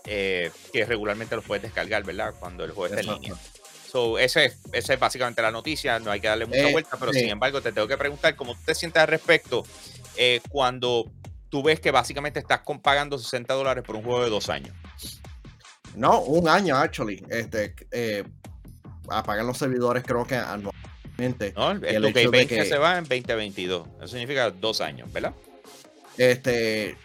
eh, que regularmente los puedes descargar, ¿verdad? Cuando el juego está en línea. So, esa es, ese es básicamente la noticia, no hay que darle mucha vuelta, pero sin embargo te tengo que preguntar cómo tú te sientes al respecto cuando tú ves que básicamente estás pagando 60 dólares por un juego de dos años. No, un año, actually. Este, eh, apagan los servidores, creo que anualmente. ¿no? El, el de 20 que- se va en 2022. Eso significa dos años, ¿verdad? Este.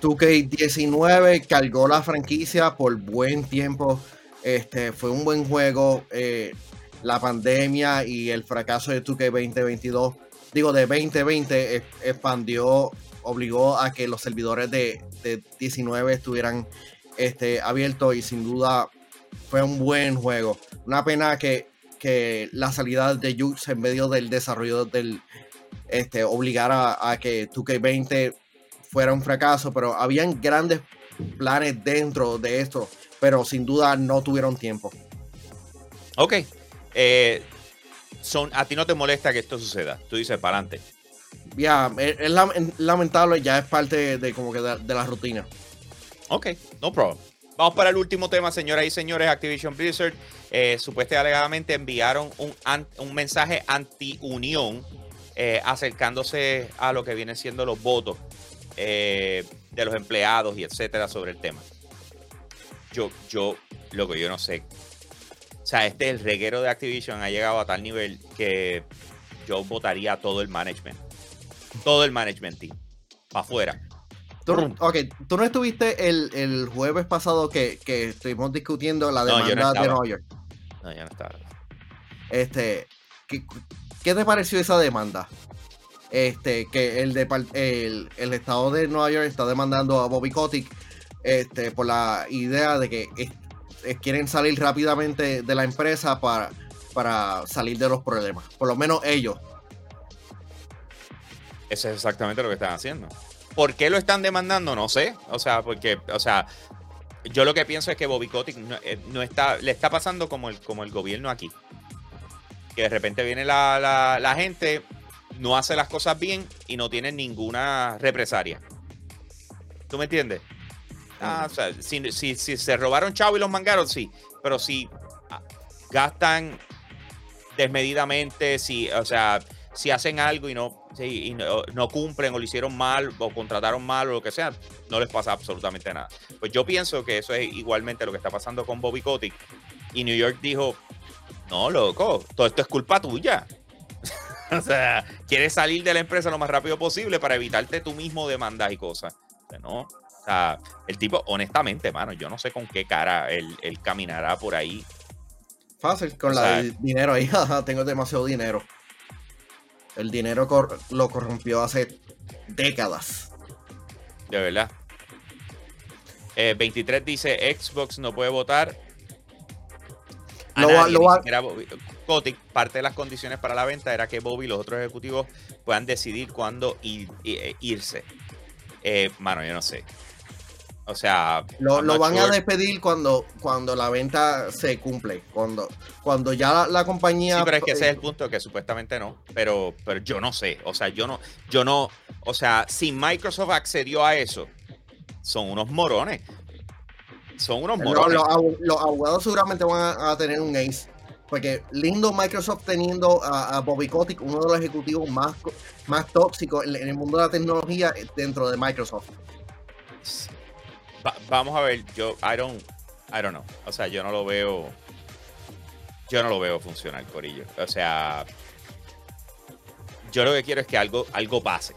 2K19 cargó la franquicia por buen tiempo. Este, fue un buen juego. eh, la pandemia y el fracaso de 2K2022, digo, de 2020, es- expandió, obligó a que los servidores de, de 19 estuvieran este, abiertos y sin duda fue un buen juego. Una pena que, que la salida de Jux en medio del desarrollo del este, obligara a que 2K20 fuera un fracaso, pero habían grandes planes dentro de esto, pero sin duda no tuvieron tiempo. Ok. Eh, son, a ti no te molesta que esto suceda. Tú dices para adelante. Ya, es, es lam- lamentable, ya es parte de, como que de, de la rutina. Ok, no problem. Vamos para el último tema, señoras y señores. Activision Blizzard eh, supuestamente alegadamente enviaron un, un mensaje anti-unión eh, acercándose a lo que vienen siendo los votos eh, de los empleados y etcétera sobre el tema. Yo, yo, loco, yo no sé. O sea, este el reguero de Activision ha llegado a tal nivel que yo votaría a todo el management. Todo el management team. Para afuera. Tú, ok, tú no estuviste el, el jueves pasado que, que, estuvimos discutiendo la demanda de Nueva York. No, ya no estaba. Este, ¿qué, ¿qué, te pareció esa demanda? Este, que el, de, el, el, estado de Nueva York está demandando a Bobby Kotick este, por la idea de que quieren salir rápidamente de la empresa para, para salir de los problemas. Por lo menos ellos. Eso es exactamente lo que están haciendo. ¿Por qué lo están demandando? No sé. O sea, porque, o sea, yo lo que pienso es que Bobby eh, no, está, le está pasando como el, como el gobierno aquí. Que de repente viene la, gente, no hace las cosas bien y no tiene ninguna represaria. ¿Tú me entiendes? Ah, o sea, si, si, se robaron chavo y los mangaron, sí. Pero si ah, gastan desmedidamente, si, o sea, si hacen algo y no y no, cumplen o lo hicieron mal o contrataron mal o lo que sea, no les pasa absolutamente nada. Pues yo pienso que eso es igualmente lo que está pasando con Bobby Kotick. Y New York dijo, no, loco, todo esto es culpa tuya. o sea, quieres salir de la empresa lo más rápido posible para evitarte tú mismo demandas y cosas. no, o sea, el tipo, honestamente, mano, yo no sé con qué cara él, caminará por ahí. Fácil, con la dinero ahí, tengo demasiado dinero. El dinero lo corrompió hace décadas. De verdad. 23 eh, dice Xbox no puede votar. parte de las condiciones para la venta era que Bobby y los otros ejecutivos puedan decidir cuándo eh, irse. Eh, mano, yo no sé. O sea, lo, van a despedir cuando, cuando la venta se cumple, cuando, cuando ya la, compañía. Sí, pero es que ese es el punto que supuestamente no, pero, pero yo no sé, o sea, yo no, yo no, o sea, si Microsoft accedió a eso, son unos morones, son unos morones. Los, abogados seguramente van a, tener un ace. Porque lindo Microsoft teniendo a, Bobby Kotick, uno de los ejecutivos más, más tóxicos en, en el mundo de la tecnología dentro de Microsoft vamos a ver, yo, I don't, I don't know. O sea, yo no lo veo. Yo no lo veo funcionar, Corillo. O sea, yo lo que quiero es que algo, algo pase.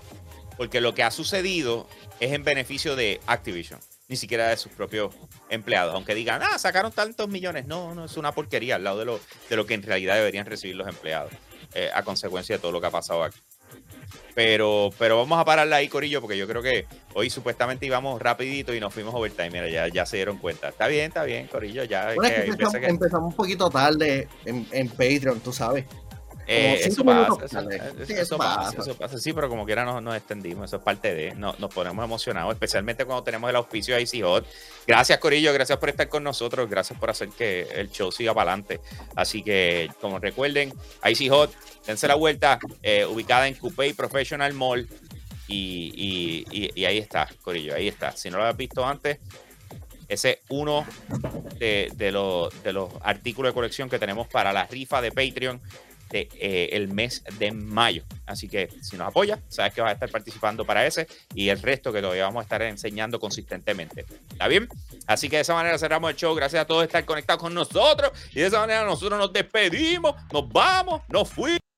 Porque lo que ha sucedido es en beneficio de Activision, ni siquiera de sus propios empleados. Aunque digan, ah, sacaron tantos millones. No, no, es una porquería al lado de lo, de lo que en realidad deberían recibir los empleados, eh, a consecuencia de todo lo que ha pasado aquí. Pero, pero vamos a pararla ahí, Corillo, porque yo creo que hoy supuestamente íbamos rapidito y nos fuimos overtime. Mira, ya, ya se dieron cuenta. Está bien, está bien, Corillo. Ya empezamos, un poquito tarde en, en Patreon, tú sabes. Eh, eso, pasa, eso, pasa, eso, pasa, Sí, pero como quiera nos, nos extendimos. Eso es parte de. Nos, nos ponemos emocionados, especialmente cuando tenemos el auspicio de Icy Hot. Gracias, Corillo. Gracias por estar con nosotros. Gracias por hacer que el show siga para adelante. Así que, como recuerden, Icy Hot, dense la vuelta, eh, ubicada en Coupé Professional Mall. Y, y, y, ahí está, Corillo. Ahí está. Si no lo has visto antes, ese es uno de, de, los, de los artículos de colección que tenemos para la rifa de Patreon eh, el mes de mayo. Así que si nos apoya, sabes que vas a estar participando para ese y el resto que todavía vamos a estar enseñando consistentemente. ¿Está bien? Así que de esa manera cerramos el show. Gracias a todos por estar conectados con nosotros y de esa manera nosotros nos despedimos, nos vamos, nos fuimos.